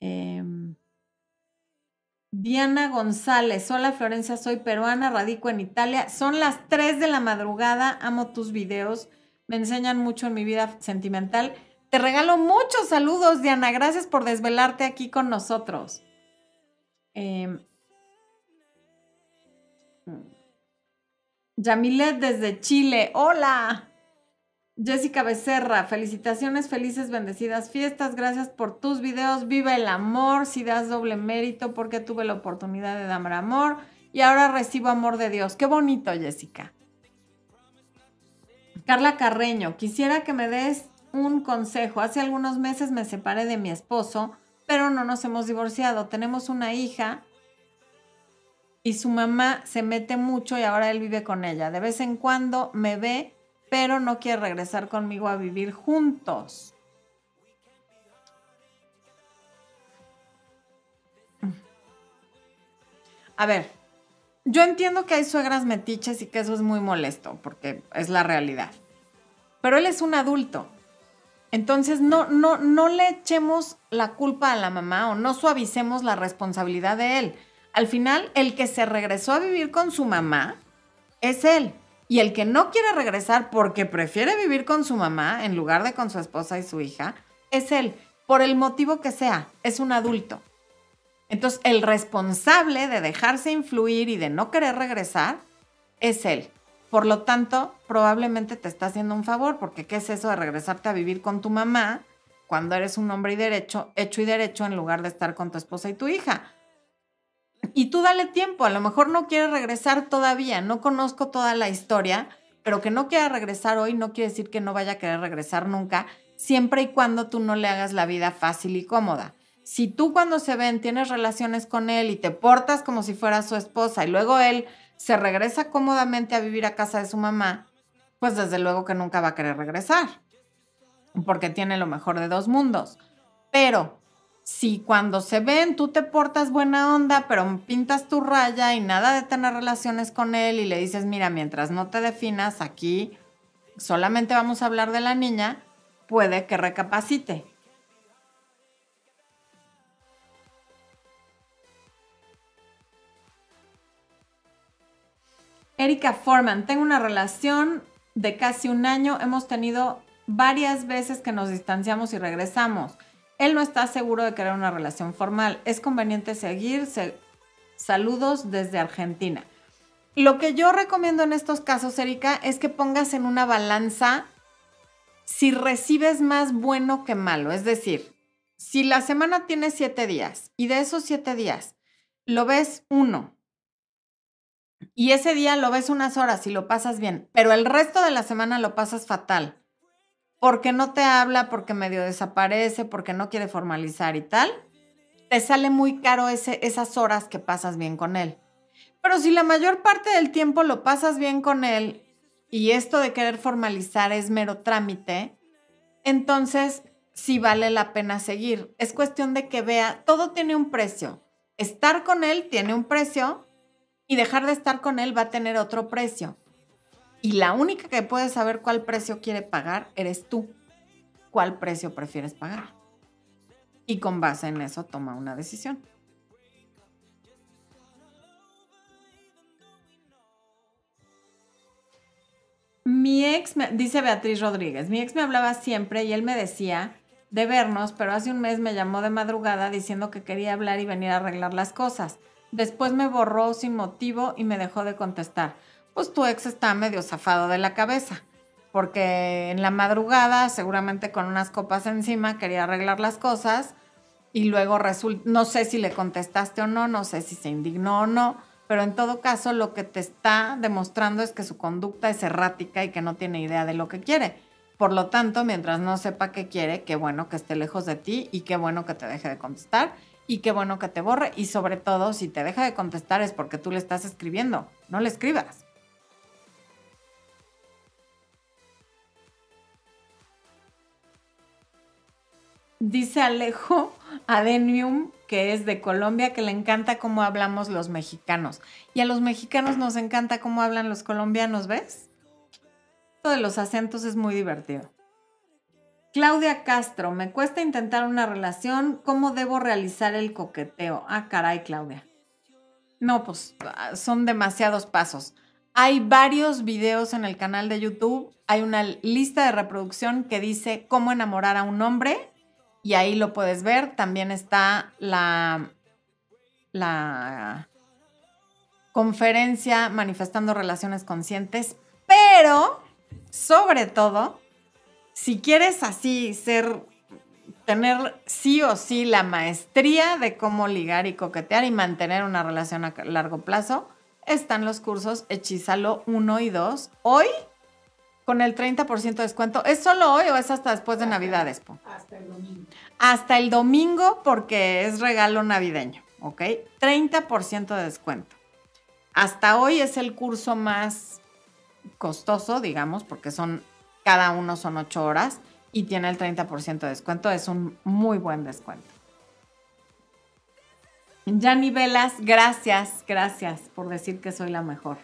Em, Diana González, hola Florencia, soy peruana, radico en Italia. Son las 3 de la madrugada, amo tus videos, me enseñan mucho en mi vida sentimental. Te regalo muchos saludos, Diana, gracias por desvelarte aquí con nosotros. Eh, Yamilet desde Chile, hola. Jessica Becerra, felicitaciones, felices, bendecidas fiestas, gracias por tus videos, viva el amor, si das doble mérito porque tuve la oportunidad de dar amor y ahora recibo amor de Dios. Qué bonito, Jessica. Carla Carreño, quisiera que me des un consejo. Hace algunos meses me separé de mi esposo, pero no nos hemos divorciado. Tenemos una hija y su mamá se mete mucho y ahora él vive con ella. De vez en cuando me ve, pero no quiere regresar conmigo a vivir juntos. A ver, yo entiendo que hay suegras metiches y que eso es muy molesto, porque es la realidad. Pero él es un adulto. Entonces no, no, no le echemos la culpa a la mamá o no suavicemos la responsabilidad de él al final, el que se regresó a vivir con su mamá es él. Y el que no quiere regresar porque prefiere vivir con su mamá en lugar de con su esposa y su hija, es él. Por el motivo que sea, es un adulto. Entonces, el responsable de dejarse influir y de no querer regresar es él. Por lo tanto, probablemente te está haciendo un favor, porque ¿qué es eso de regresarte a vivir con tu mamá cuando eres un hombre y derecho, hecho y derecho en lugar de estar con tu esposa y tu hija? Y tú dale tiempo, a lo mejor no quiere regresar todavía, no conozco toda la historia, pero que no quiera regresar hoy no quiere decir que no vaya a querer regresar nunca, siempre y cuando tú no le hagas la vida fácil y cómoda. Si tú cuando se ven tienes relaciones con él y te portas como si fuera su esposa y luego él se regresa cómodamente a vivir a casa de su mamá, pues desde luego que nunca va a querer regresar, porque tiene lo mejor de dos mundos. Pero si cuando se ven tú te portas buena onda, pero pintas tu raya y nada de tener relaciones con él y le dices, mira, mientras no te definas aquí, solamente vamos a hablar de la niña, puede que recapacite. Erika Forman, tengo una relación de casi un año, hemos tenido varias veces que nos distanciamos y regresamos. Él no está seguro de querer una relación formal. Es conveniente seguir. Saludos desde Argentina. Lo que yo recomiendo en estos casos, Erika, es que pongas en una balanza si recibes más bueno que malo. Es decir, si la semana tiene siete días y de esos siete días lo ves uno y ese día lo ves unas horas y lo pasas bien, pero el resto de la semana lo pasas fatal porque no te habla, porque medio desaparece, porque no quiere formalizar y tal, te sale muy caro esas horas que pasas bien con él. Pero si la mayor parte del tiempo lo pasas bien con él y esto de querer formalizar es mero trámite, entonces sí vale la pena seguir. Es cuestión de que vea, todo tiene un precio. Estar con él tiene un precio y dejar de estar con él va a tener otro precio. Y la única que puede saber cuál precio quiere pagar eres tú. ¿Cuál precio prefieres pagar? Y con base en eso toma una decisión. Mi ex, me, dice Beatriz Rodríguez, mi ex me hablaba siempre y él me decía de vernos, pero hace un mes me llamó de madrugada diciendo que quería hablar y venir a arreglar las cosas. Después me borró sin motivo y me dejó de contestar. Pues tu ex está medio zafado de la cabeza, porque en la madrugada, seguramente con unas copas encima, quería arreglar las cosas y luego resulta, no sé si le contestaste o no, no sé si se indignó o no, pero en todo caso lo que te está demostrando es que su conducta es errática y que no tiene idea de lo que quiere. Por lo tanto, mientras no sepa qué quiere, qué bueno que esté lejos de ti y qué bueno que te deje de contestar y qué bueno que te borre y sobre todo si te deja de contestar es porque tú le estás escribiendo, no le escribas. Dice Alejo Adenium, que es de Colombia, que le encanta cómo hablamos los mexicanos. Y a los mexicanos nos encanta cómo hablan los colombianos, ¿ves? Esto de los acentos es muy divertido. Claudia Castro, me cuesta intentar una relación. ¿Cómo debo realizar el coqueteo? Ah, caray, Claudia. No, pues ah, son demasiados pasos. Hay varios videos en el canal de YouTube. Hay una lista de reproducción que dice cómo enamorar a un hombre y ahí lo puedes ver. También está la, la conferencia manifestando relaciones conscientes, pero sobre todo, si quieres así ser, tener sí o sí la maestría de cómo ligar y coquetear y mantener una relación a largo plazo, están los cursos Hechízalo 1 y 2. Hoy, con el 30% de descuento. ¿Es solo hoy o es hasta después de Navidades? Po? Hasta el domingo. Hasta el domingo porque es regalo navideño, ¿ok? 30% de descuento. Hasta hoy es el curso más costoso, digamos, porque son, cada uno son 8 horas y tiene el 30% de descuento. Es un muy buen descuento. Yanni Velas, gracias, gracias por decir que soy la mejor.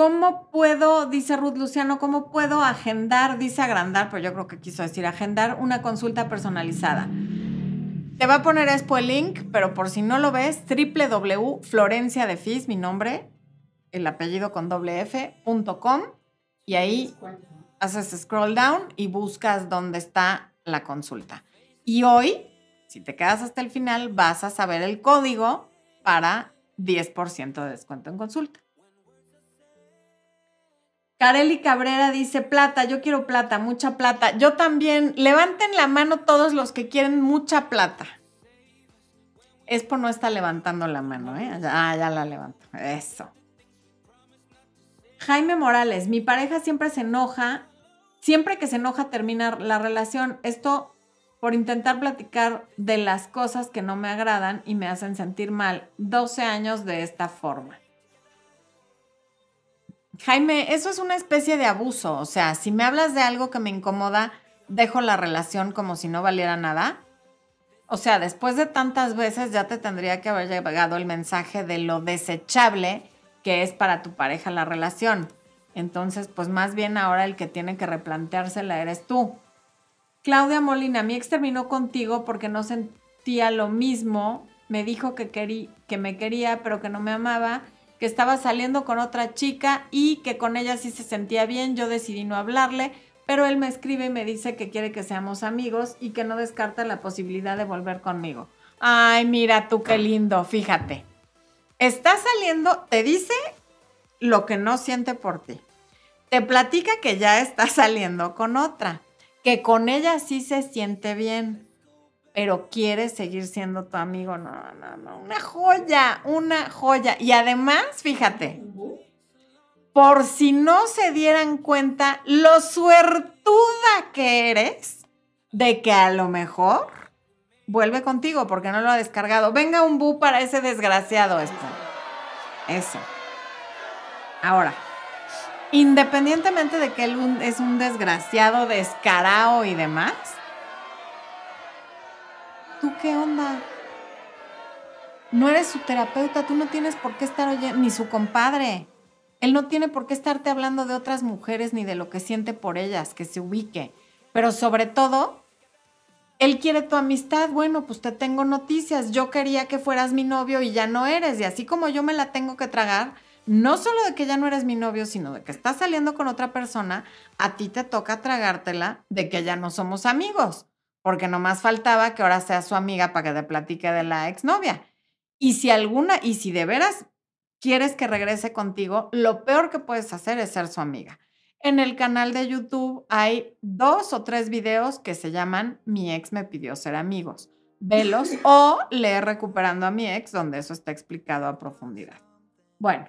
¿Cómo puedo, dice Ruth Luciano, cómo puedo agendar, dice agrandar, pero yo creo que quiso decir agendar una consulta personalizada? Te va a poner Expo el link, pero por si no lo ves, www.florenciadefis, mi nombre, el apellido con doble F.com, y ahí haces scroll down y buscas dónde está la consulta. Y hoy, si te quedas hasta el final, vas a saber el código para 10% de descuento en consulta. Kareli Cabrera dice, plata, yo quiero plata, mucha plata. Yo también, levanten la mano todos los que quieren mucha plata. Expo no está levantando la mano, ¿eh? Ah, ya la levanto. Eso. Jaime Morales, mi pareja siempre se enoja, siempre que se enoja termina la relación. Esto por intentar platicar de las cosas que no me agradan y me hacen sentir mal. 12 años de esta forma. Jaime, eso es una especie de abuso. O sea, si me hablas de algo que me incomoda, dejo la relación como si no valiera nada. O sea, después de tantas veces ya te tendría que haber llegado el mensaje de lo desechable que es para tu pareja la relación. Entonces, pues más bien ahora el que tiene que replanteársela eres tú. Claudia Molina, mi ex terminó contigo porque no sentía lo mismo. Me dijo que, querí, que me quería, pero que no me amaba, que estaba saliendo con otra chica y que con ella sí se sentía bien. Yo decidí no hablarle, pero él me escribe y me dice que quiere que seamos amigos y que no descarta la posibilidad de volver conmigo. Ay, mira tú qué lindo, fíjate. Está saliendo, te dice lo que no siente por ti. Te platica que ya está saliendo con otra, que con ella sí se siente bien, pero quiere seguir siendo tu amigo. No, no, no, una joya, una joya. Y además, fíjate, por si no se dieran cuenta lo suertuda que eres de que a lo mejor vuelve contigo porque no lo ha descargado. Venga un bu para ese desgraciado esto. Eso. Ahora, independientemente de que él es un desgraciado, descarado y demás, ¿tú qué onda? No eres su terapeuta, tú no tienes por qué estar oyendo, ni su compadre. Él no tiene por qué estarte hablando de otras mujeres ni de lo que siente por ellas, que se ubique. Pero sobre todo, él quiere tu amistad. Bueno, pues te tengo noticias. Yo quería que fueras mi novio y ya no eres. Y así como yo me la tengo que tragar, no solo de que ya no eres mi novio, sino de que estás saliendo con otra persona, a ti te toca tragártela de que ya no somos amigos, porque nomás faltaba que ahora seas su amiga para que te platique de la exnovia. Y si alguna, y si de veras quieres que regrese contigo, lo peor que puedes hacer es ser su amiga. En el canal de YouTube hay dos o tres videos que se llaman Mi ex me pidió ser amigos. Velos o lee Recuperando a mi ex, donde eso está explicado a profundidad. Bueno.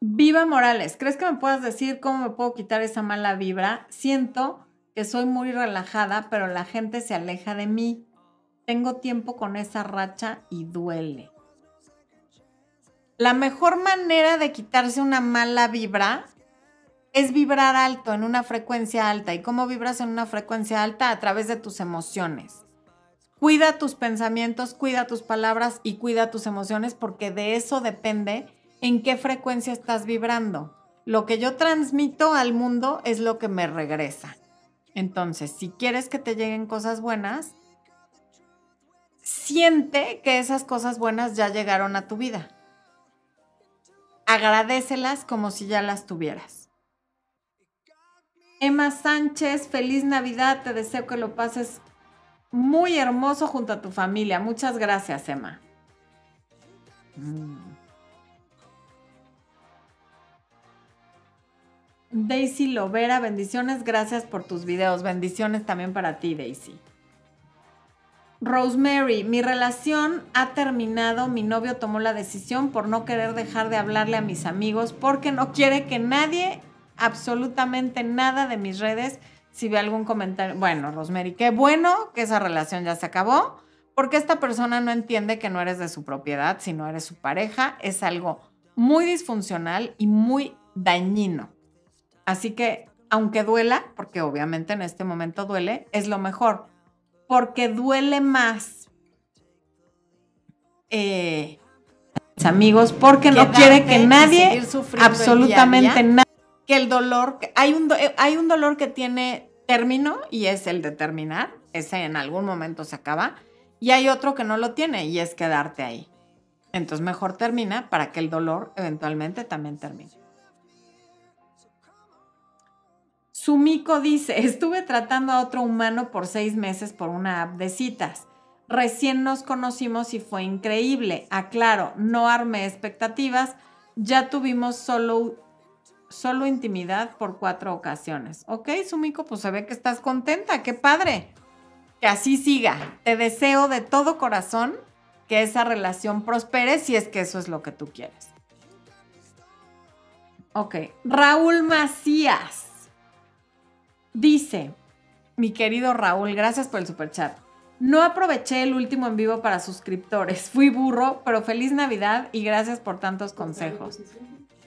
Viva Morales, ¿crees que me puedas decir cómo me puedo quitar esa mala vibra? Siento que soy muy relajada, pero la gente se aleja de mí. Tengo tiempo con esa racha y duele. La mejor manera de quitarse una mala vibra es vibrar alto, en una frecuencia alta. ¿Y cómo vibras en una frecuencia alta? A través de tus emociones. Cuida tus pensamientos, cuida tus palabras y cuida tus emociones porque de eso depende en qué frecuencia estás vibrando. Lo que yo transmito al mundo es lo que me regresa. Entonces, si quieres que te lleguen cosas buenas, siente que esas cosas buenas ya llegaron a tu vida agradecelas como si ya las tuvieras. Emma Sánchez, feliz Navidad, te deseo que lo pases muy hermoso junto a tu familia. Muchas gracias, Emma. Mm. Daisy Lovera, bendiciones, gracias por tus videos. Bendiciones también para ti, Daisy. Rosemary, mi relación ha terminado, mi novio tomó la decisión por no querer dejar de hablarle a mis amigos porque no quiere que nadie, absolutamente nada de mis redes, si ve algún comentario. Bueno, Rosemary, qué bueno que esa relación ya se acabó porque esta persona no entiende que no eres de su propiedad, sino eres su pareja. Es algo muy disfuncional y muy dañino. Así que, aunque duela, porque obviamente en este momento duele, es lo mejor porque duele más. Eh, amigos, porque no quiere que nadie, absolutamente nada, que el dolor, hay un, eh, hay un dolor que tiene término y es el de terminar, ese en algún momento se acaba, y hay otro que no lo tiene y es quedarte ahí. Entonces mejor termina para que el dolor eventualmente también termine. Sumiko dice, estuve tratando a otro humano por seis meses por una app de citas. Recién nos conocimos y fue increíble. Aclaro, no armé expectativas. Ya tuvimos solo, solo intimidad por cuatro ocasiones. Ok, Sumiko, pues se ve que estás contenta. Qué padre. Que así siga. Te deseo de todo corazón que esa relación prospere si es que eso es lo que tú quieres. Ok, Raúl Macías. Dice, mi querido Raúl, gracias por el super chat. No aproveché el último en vivo para suscriptores. Fui burro, pero feliz Navidad y gracias por tantos consejos.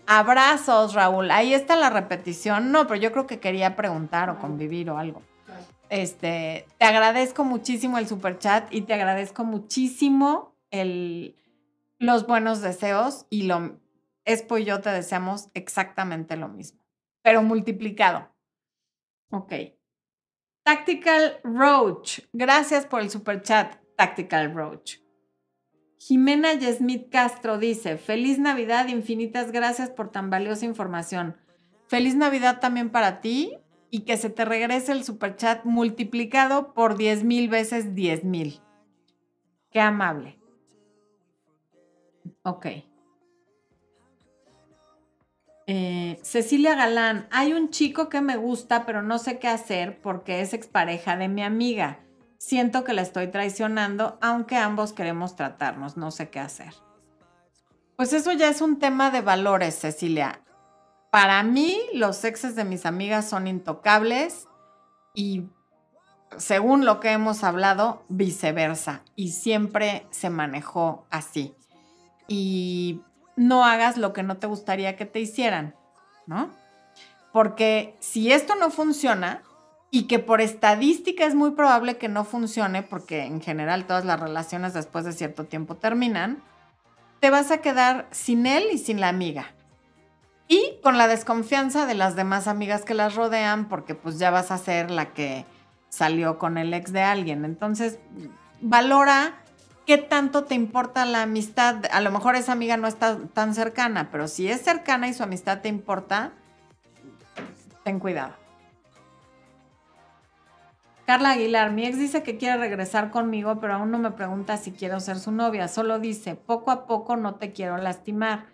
Abrazos, Raúl. Ahí está la repetición. No, pero yo creo que quería preguntar o convivir o algo. Este, te agradezco muchísimo el super chat y te agradezco muchísimo el, los buenos deseos y lo Expo y yo te deseamos exactamente lo mismo, pero multiplicado. Ok. Tactical Roach. Gracias por el super chat, Tactical Roach. Jimena Yesmith Castro dice, feliz Navidad, infinitas gracias por tan valiosa información. Feliz Navidad también para ti y que se te regrese el super chat multiplicado por 10 mil veces 10 mil. Qué amable. Ok. Eh, Cecilia Galán, hay un chico que me gusta, pero no sé qué hacer porque es expareja de mi amiga. Siento que la estoy traicionando, aunque ambos queremos tratarnos, no sé qué hacer. Pues eso ya es un tema de valores, Cecilia. Para mí, los exes de mis amigas son intocables y, según lo que hemos hablado, viceversa. Y siempre se manejó así. Y no hagas lo que no te gustaría que te hicieran, ¿no? Porque si esto no funciona y que por estadística es muy probable que no funcione, porque en general todas las relaciones después de cierto tiempo terminan, te vas a quedar sin él y sin la amiga. Y con la desconfianza de las demás amigas que las rodean, porque pues ya vas a ser la que salió con el ex de alguien. Entonces, valora ¿qué tanto te importa la amistad? A lo mejor esa amiga no está tan cercana, pero si es cercana y su amistad te importa, ten cuidado. Carla Aguilar, mi ex dice que quiere regresar conmigo, pero aún no me pregunta si quiero ser su novia. Solo dice, poco a poco no te quiero lastimar.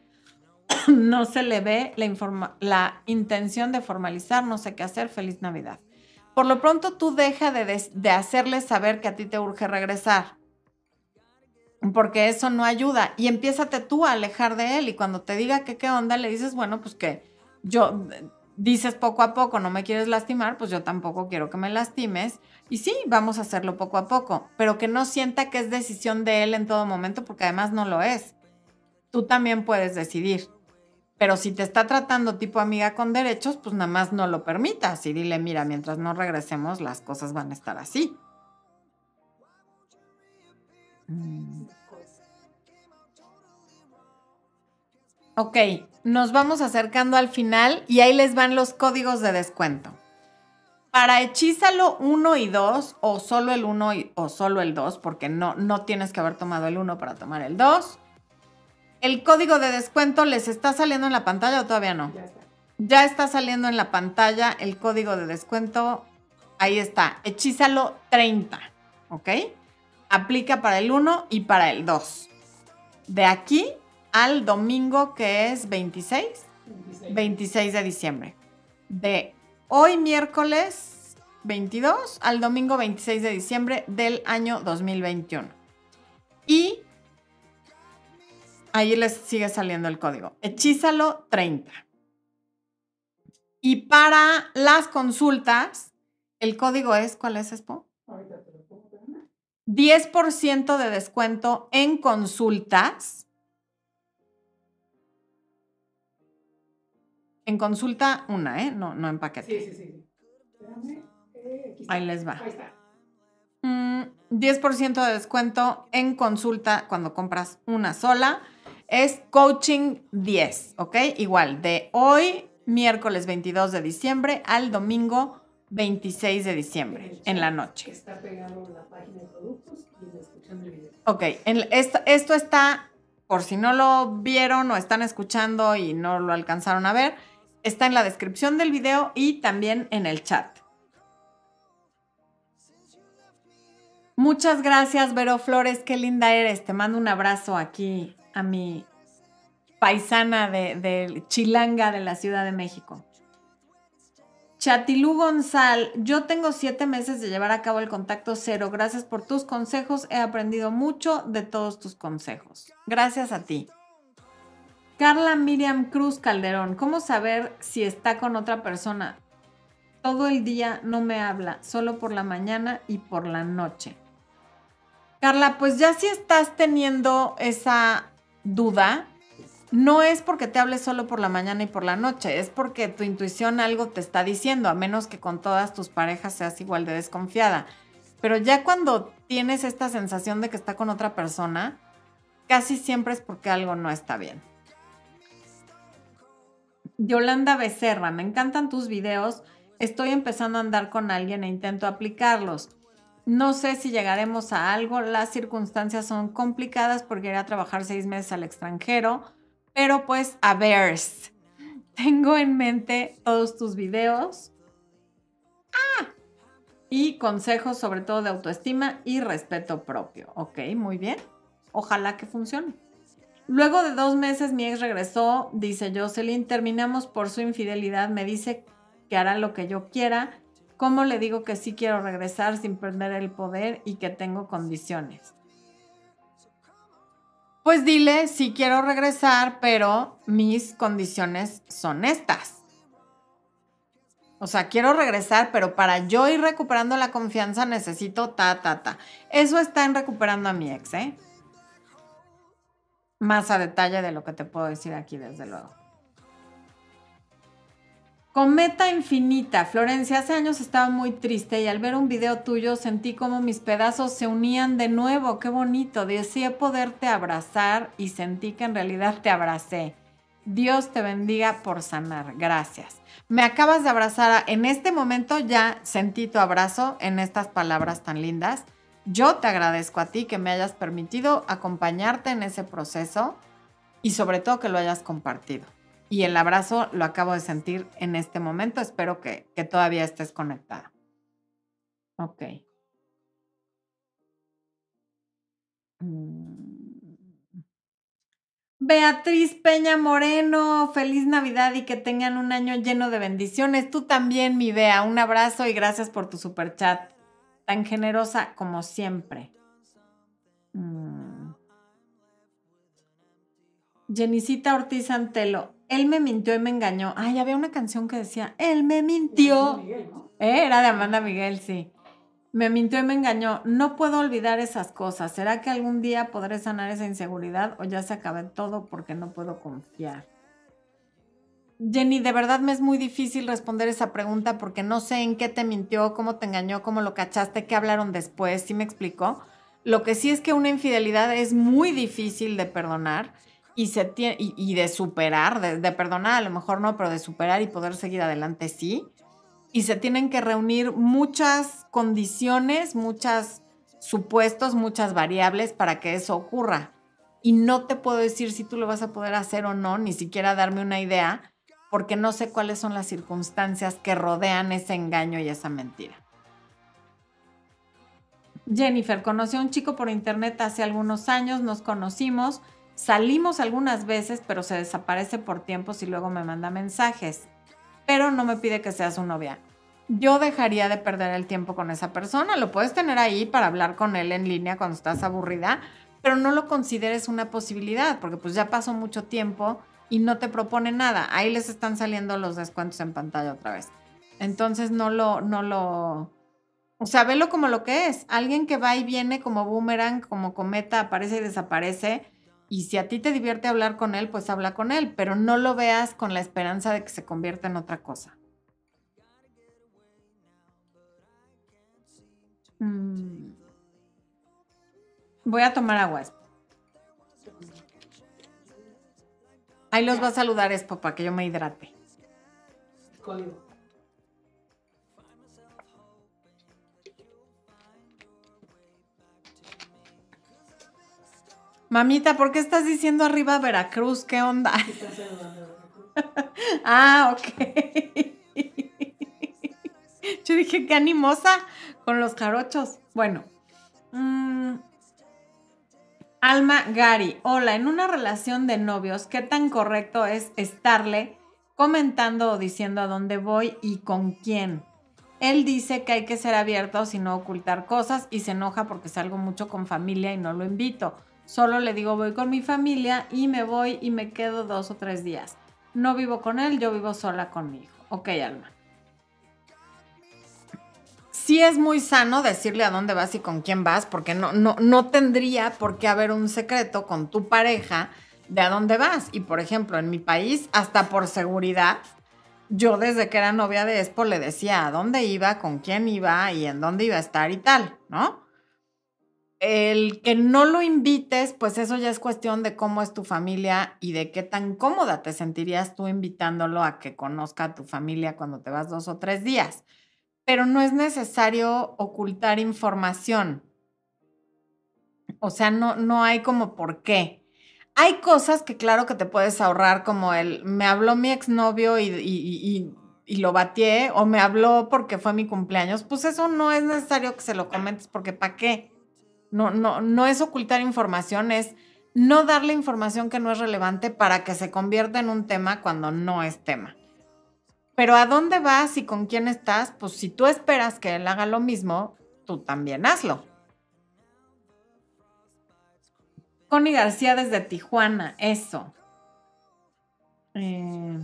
no se le ve la, intención de formalizar, no sé qué hacer. Feliz Navidad. Por lo pronto tú deja de, de hacerle saber que a ti te urge regresar porque eso no ayuda. Y empiézate tú a alejar de él y cuando te diga que qué onda, le dices, bueno, pues que yo dices poco a poco, no me quieres lastimar, pues yo tampoco quiero que me lastimes. Y sí, vamos a hacerlo poco a poco, pero que no sienta que es decisión de él en todo momento, porque además no lo es. Tú también puedes decidir. Pero si te está tratando tipo amiga con derechos, pues nada más no lo permitas y dile, mira, mientras no regresemos, las cosas van a estar así. Mm. Ok, nos vamos acercando al final y ahí les van los códigos de descuento. Para Hechízalo 1 y 2, o solo el 1 o solo el 2, porque no, no tienes que haber tomado el 1 para tomar el 2. ¿El código de descuento les está saliendo en la pantalla o todavía no? Ya está. Ya está saliendo en la pantalla el código de descuento. Ahí está, Hechízalo 30, ¿ok? Aplica para el 1 y para el 2. De aquí al domingo que es 26, 26, de diciembre. De hoy miércoles 22 al domingo 26 de diciembre del año 2021. Y ahí les sigue saliendo el código. Hechízalo 30. Y para las consultas, el código es, ¿cuál es, Expo? 10% de descuento en consultas En consulta, una, ¿eh? No, no en paquete. Sí, sí, sí. Espérame. Eh, Ahí les va. Ahí está. 10% mm, de descuento en consulta cuando compras una sola. Es Coaching 10, ¿ok? Igual, de hoy, miércoles 22 de diciembre, al domingo 26 de diciembre, en la noche. Está pegado la página de productos y en la descripción del video. Ok, en, esto, esto está, por si no lo vieron o están escuchando y no lo alcanzaron a ver, está en la descripción del video y también en el chat. Muchas gracias, Vero Flores, qué linda eres. Te mando un abrazo aquí a mi paisana de, Chilanga de la Ciudad de México. Chatilú Gonzal, yo tengo siete meses de llevar a cabo el contacto cero. Gracias por tus consejos. He aprendido mucho de todos tus consejos. Gracias a ti. Carla Miriam Cruz Calderón, ¿cómo saber si está con otra persona? Todo el día no me habla, solo por la mañana y por la noche. Carla, pues ya si estás teniendo esa duda, no es porque te hable solo por la mañana y por la noche, es porque tu intuición algo te está diciendo, a menos que con todas tus parejas seas igual de desconfiada. Pero ya cuando tienes esta sensación de que está con otra persona, casi siempre es porque algo no está bien. Yolanda Becerra, me encantan tus videos. Estoy empezando a andar con alguien e intento aplicarlos. No sé si llegaremos a algo. Las circunstancias son complicadas porque iré a trabajar seis meses al extranjero. Pero pues, a ver. Tengo en mente todos tus videos. Ah. Y consejos sobre todo de autoestima y respeto propio. Ok, muy bien. Ojalá que funcione. Luego de dos meses mi ex regresó, dice Jocelyn, terminamos por su infidelidad, me dice que hará lo que yo quiera. ¿Cómo le digo que sí quiero regresar sin perder el poder y que tengo condiciones? Pues dile, sí quiero regresar, pero mis condiciones son estas. O sea, quiero regresar, pero para yo ir recuperando la confianza necesito ta, ta, ta. Eso está en recuperando a mi ex, ¿eh? Más a detalle de lo que te puedo decir aquí, desde luego. Cometa infinita. Florencia, hace años estaba muy triste y al ver un video tuyo sentí como mis pedazos se unían de nuevo. Qué bonito. Deseé poderte abrazar y sentí que en realidad te abracé. Dios te bendiga por sanar. Gracias. Me acabas de abrazar. En este momento ya sentí tu abrazo en estas palabras tan lindas. Yo te agradezco a ti que me hayas permitido acompañarte en ese proceso y sobre todo que lo hayas compartido. Y el abrazo lo acabo de sentir en este momento. Espero que, que todavía estés conectada. Ok. Mm. Beatriz Peña Moreno, feliz Navidad y que tengan un año lleno de bendiciones. Tú también, mi Bea, un abrazo y gracias por tu super chat, tan generosa como siempre. Mm. Jenicita Ortiz Antelo, él me mintió y me engañó. Ay, había una canción que decía, él me mintió. Eh, era de Amanda Miguel, sí. Me mintió y me engañó. No puedo olvidar esas cosas. ¿Será que algún día podré sanar esa inseguridad o ya se acabé todo porque no puedo confiar? Jenny, de verdad me es muy difícil responder esa pregunta porque no sé en qué te mintió, cómo te engañó, cómo lo cachaste, qué hablaron después, ¿sí me explicó? Lo que sí es que una infidelidad es muy difícil de perdonar y, se tiene, y, de superar, de, de perdonar a lo mejor no, pero de superar y poder seguir adelante sí y se tienen que reunir muchas condiciones, muchos supuestos, muchas variables para que eso ocurra. Y no te puedo decir si tú lo vas a poder hacer o no, ni siquiera darme una idea, porque no sé cuáles son las circunstancias que rodean ese engaño y esa mentira. Jennifer conoció a un chico por internet hace algunos años, nos conocimos, salimos algunas veces, pero se desaparece por tiempos y luego me manda mensajes pero no me pide que sea su novia. Yo dejaría de perder el tiempo con esa persona. Lo puedes tener ahí para hablar con él en línea cuando estás aburrida, pero no lo consideres una posibilidad, porque pues ya pasó mucho tiempo y no te propone nada. Ahí les están saliendo los descuentos en pantalla otra vez. Entonces no lo, no lo, o sea, velo como lo que es. Alguien que va y viene como boomerang, como cometa, aparece y desaparece y si a ti te divierte hablar con él, pues habla con él, pero no lo veas con la esperanza de que se convierta en otra cosa. Mm. Voy a tomar agua. Ahí los va a saludar Espo para que yo me hidrate. Mamita, ¿por qué estás diciendo arriba Veracruz? ¿Qué onda? ah, ok. Yo dije, qué animosa con los jarochos. Bueno. Mm, Alma Gary, hola, en una relación de novios, ¿qué tan correcto es estarle comentando o diciendo a dónde voy y con quién? Él dice que hay que ser abiertos y no ocultar cosas y se enoja porque salgo mucho con familia y no lo invito. Solo le digo voy con mi familia y me voy y me quedo dos o tres días. No vivo con él, yo vivo sola con mi hijo. Ok, Alma. Sí es muy sano decirle a dónde vas y con quién vas, porque no, no, no tendría por qué haber un secreto con tu pareja de a dónde vas. Y por ejemplo, en mi país, hasta por seguridad, yo desde que era novia de Expo le decía a dónde iba, con quién iba y en dónde iba a estar y tal, ¿no? el que no lo invites, pues eso ya es cuestión de cómo es tu familia y de qué tan cómoda te sentirías tú invitándolo a que conozca a tu familia cuando te vas dos o tres días. Pero no es necesario ocultar información. O sea, no, no hay como por qué. Hay cosas que claro que te puedes ahorrar, como el, me habló mi exnovio y, y, y lo batié, o me habló porque fue mi cumpleaños. Pues eso no es necesario que se lo comentes, porque ¿para qué? No, no, no es ocultar información, es no darle información que no es relevante para que se convierta en un tema cuando no es tema. Pero ¿a dónde vas y con quién estás? Pues si tú esperas que él haga lo mismo, tú también hazlo. Connie García desde Tijuana, eso. Eh,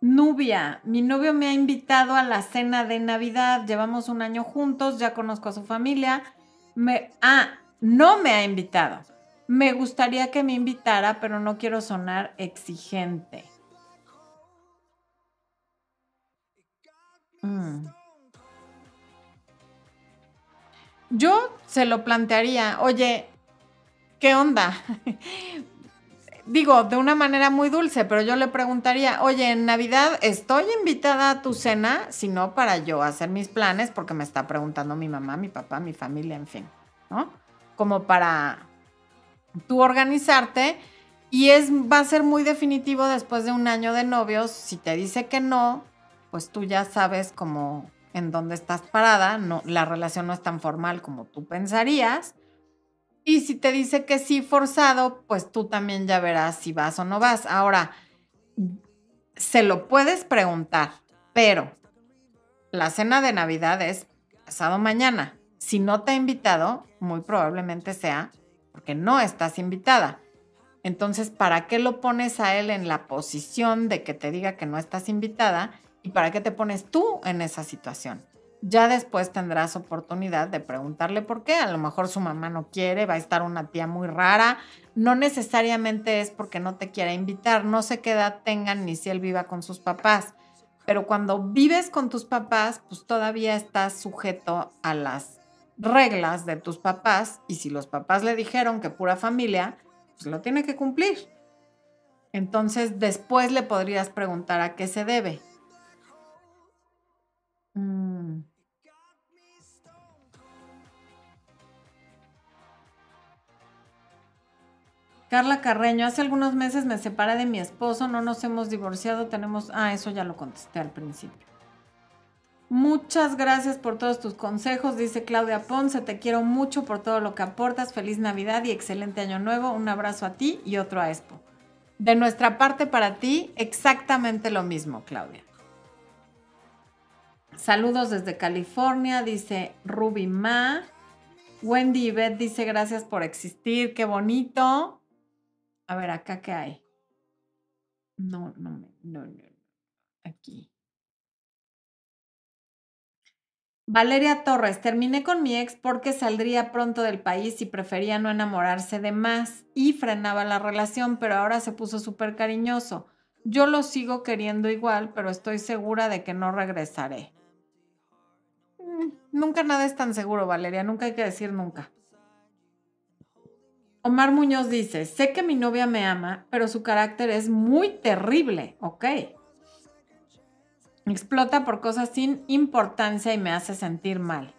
Nubia, mi novio me ha invitado a la cena de Navidad. Llevamos un año juntos, ya conozco a su familia. Me, ah, no me ha invitado. Me gustaría que me invitara, pero no quiero sonar exigente. Mm. Yo se lo plantearía, oye, ¿qué onda? digo, de una manera muy dulce, pero yo le preguntaría, oye, en Navidad estoy invitada a tu cena, si no para yo hacer mis planes, porque me está preguntando mi mamá, mi papá, mi familia, en fin, ¿no? Como para tú organizarte y es, va a ser muy definitivo después de un año de novios, si te dice que no, pues tú ya sabes cómo en dónde estás parada, no, la relación no es tan formal como tú pensarías. Y si te dice que sí forzado, pues tú también ya verás si vas o no vas. Ahora, se lo puedes preguntar, pero la cena de Navidad es pasado mañana. Si no te ha invitado, muy probablemente sea porque no estás invitada. Entonces, ¿para qué lo pones a él en la posición de que te diga que no estás invitada? ¿Y para qué te pones tú en esa situación? Ya después tendrás oportunidad de preguntarle por qué. A lo mejor su mamá no quiere, va a estar una tía muy rara. No necesariamente es porque no te quiera invitar. No sé qué edad tengan ni si él viva con sus papás. Pero cuando vives con tus papás, pues todavía estás sujeto a las reglas de tus papás. Y si los papás le dijeron que pura familia, pues lo tiene que cumplir. Entonces después le podrías preguntar a qué se debe. Carla Carreño, hace algunos meses me separé de mi esposo, no nos hemos divorciado, tenemos... Ah, eso ya lo contesté al principio. Muchas gracias por todos tus consejos, dice Claudia Ponce, te quiero mucho por todo lo que aportas, feliz Navidad y excelente año nuevo, un abrazo a ti y otro a Expo. De nuestra parte para ti, exactamente lo mismo, Claudia. Saludos desde California, dice Ruby Ma. Wendy Beth dice gracias por existir, qué bonito. A ver, acá qué hay. No, no, no, no. Aquí. Valeria Torres, terminé con mi ex porque saldría pronto del país y prefería no enamorarse de más y frenaba la relación, pero ahora se puso súper cariñoso. Yo lo sigo queriendo igual, pero estoy segura de que no regresaré. Mm, nunca nada es tan seguro, Valeria, nunca hay que decir nunca. Omar Muñoz dice, sé que mi novia me ama, pero su carácter es muy terrible, ok. Explota por cosas sin importancia y me hace sentir mal.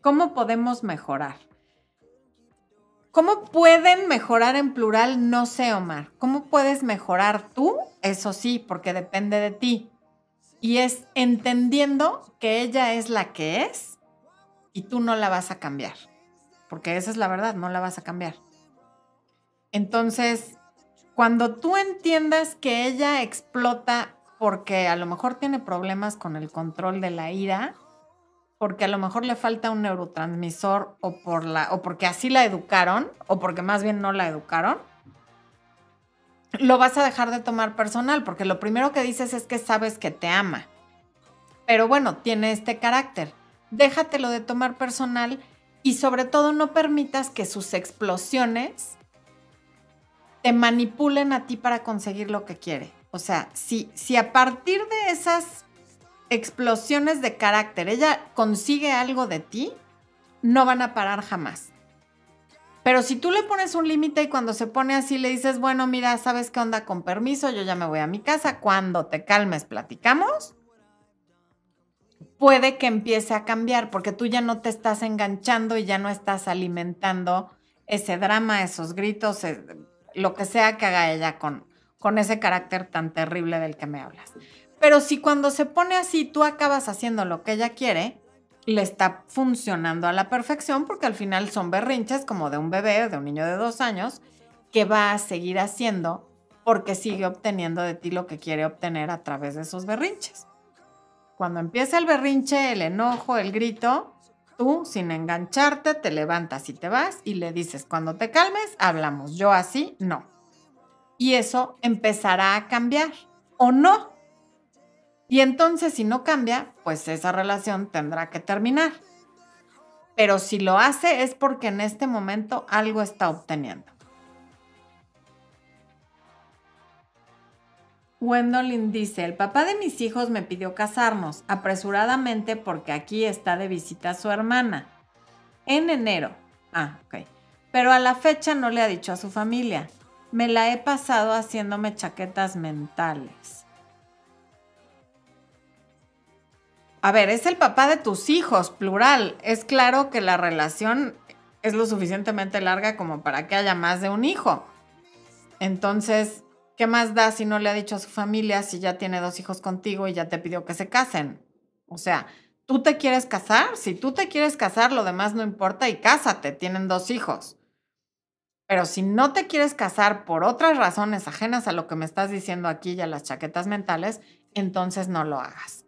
¿Cómo podemos mejorar? ¿Cómo pueden mejorar en plural? No sé, Omar. ¿Cómo puedes mejorar tú? Eso sí, porque depende de ti. Y es entendiendo que ella es la que es y tú no la vas a cambiar. Porque esa es la verdad, no la vas a cambiar. Entonces, cuando tú entiendas que ella explota porque a lo mejor tiene problemas con el control de la ira, porque a lo mejor le falta un neurotransmisor o, por la, o porque así la educaron, o porque más bien no la educaron, lo vas a dejar de tomar personal, porque lo primero que dices es que sabes que te ama. Pero bueno, tiene este carácter. Déjatelo de tomar personal y sobre todo no permitas que sus explosiones te manipulen a ti para conseguir lo que quiere. O sea, si, si a partir de esas explosiones de carácter ella consigue algo de ti, no van a parar jamás. Pero si tú le pones un límite y cuando se pone así le dices, bueno, mira, ¿sabes qué onda? Con permiso, yo ya me voy a mi casa. Cuando te calmes, platicamos. Puede que empiece a cambiar porque tú ya no te estás enganchando y ya no estás alimentando ese drama, esos gritos, eh, lo que sea que haga ella con, con ese carácter tan terrible del que me hablas. Pero si cuando se pone así tú acabas haciendo lo que ella quiere, le está funcionando a la perfección porque al final son berrinches como de un bebé, de un niño de dos años, que va a seguir haciendo porque sigue obteniendo de ti lo que quiere obtener a través de esos berrinches. Cuando empieza el berrinche, el enojo, el grito, Tú, sin engancharte, te levantas y te vas y le dices, cuando te calmes, hablamos. Yo así, no. Y eso empezará a cambiar o no. Y entonces, si no cambia, pues esa relación tendrá que terminar. Pero si lo hace es porque en este momento algo está obteniendo. Wendolyn dice, el papá de mis hijos me pidió casarnos apresuradamente porque aquí está de visita su hermana. En enero. Ah, ok. Pero a la fecha no le ha dicho a su familia. Me la he pasado haciéndome chaquetas mentales. A ver, es el papá de tus hijos, plural. Es claro que la relación es lo suficientemente larga como para que haya más de un hijo. Entonces, ¿qué más da si no le ha dicho a su familia si ya tiene dos hijos contigo y ya te pidió que se casen? O sea, tú te quieres casar, si tú te quieres casar, lo demás no importa y cásate, tienen dos hijos. Pero si no te quieres casar por otras razones ajenas a lo que me estás diciendo aquí y a las chaquetas mentales, entonces no lo hagas.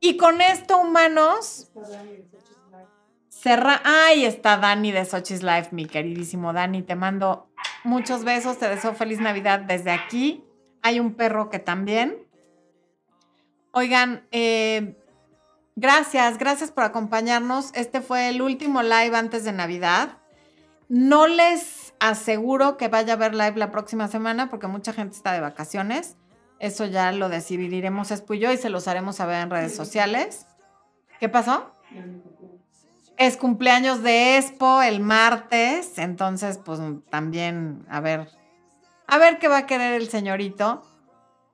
Y con esto, humanos, cerra. Ahí está Dani de Sochi's Life, mi queridísimo Dani. Te mando muchos besos, te deseo feliz Navidad desde aquí. Hay un perro que también. Oigan, eh, gracias, gracias por acompañarnos. Este fue el último live antes de Navidad. No les aseguro que vaya a ver live la próxima semana porque mucha gente está de vacaciones. Eso ya lo decidiremos Espuyo y se los haremos saber en redes sociales. ¿Qué pasó? Es cumpleaños de Expo el martes, entonces pues también a ver, a ver qué va a querer el señorito.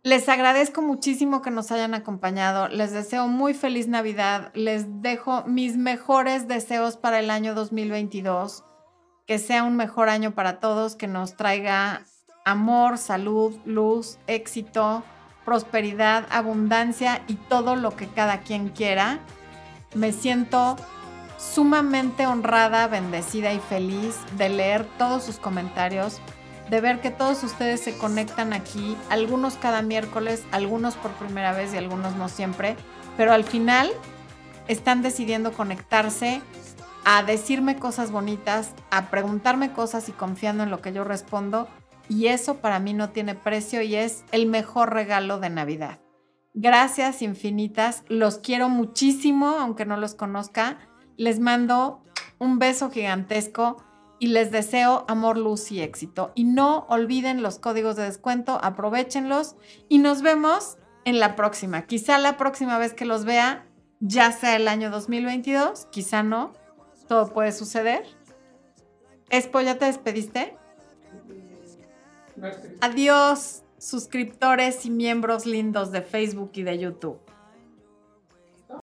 Les agradezco muchísimo que nos hayan acompañado. Les deseo muy feliz Navidad. Les dejo mis mejores deseos para el año 2022 que sea un mejor año para todos, que nos traiga amor, salud, luz, éxito, prosperidad, abundancia y todo lo que cada quien quiera. Me siento sumamente honrada, bendecida y feliz de leer todos sus comentarios, de ver que todos ustedes se conectan aquí, algunos cada miércoles, algunos por primera vez y algunos no siempre, pero al final están decidiendo conectarse a decirme cosas bonitas, a preguntarme cosas y confiando en lo que yo respondo. Y eso para mí no tiene precio y es el mejor regalo de Navidad. Gracias infinitas, los quiero muchísimo, aunque no los conozca. Les mando un beso gigantesco y les deseo amor, luz y éxito. Y no olviden los códigos de descuento, aprovechenlos y nos vemos en la próxima. Quizá la próxima vez que los vea ya sea el año 2022, quizá no, todo puede suceder. Espo, ¿ya te despediste? Adiós, suscriptores y miembros lindos de Facebook y de YouTube.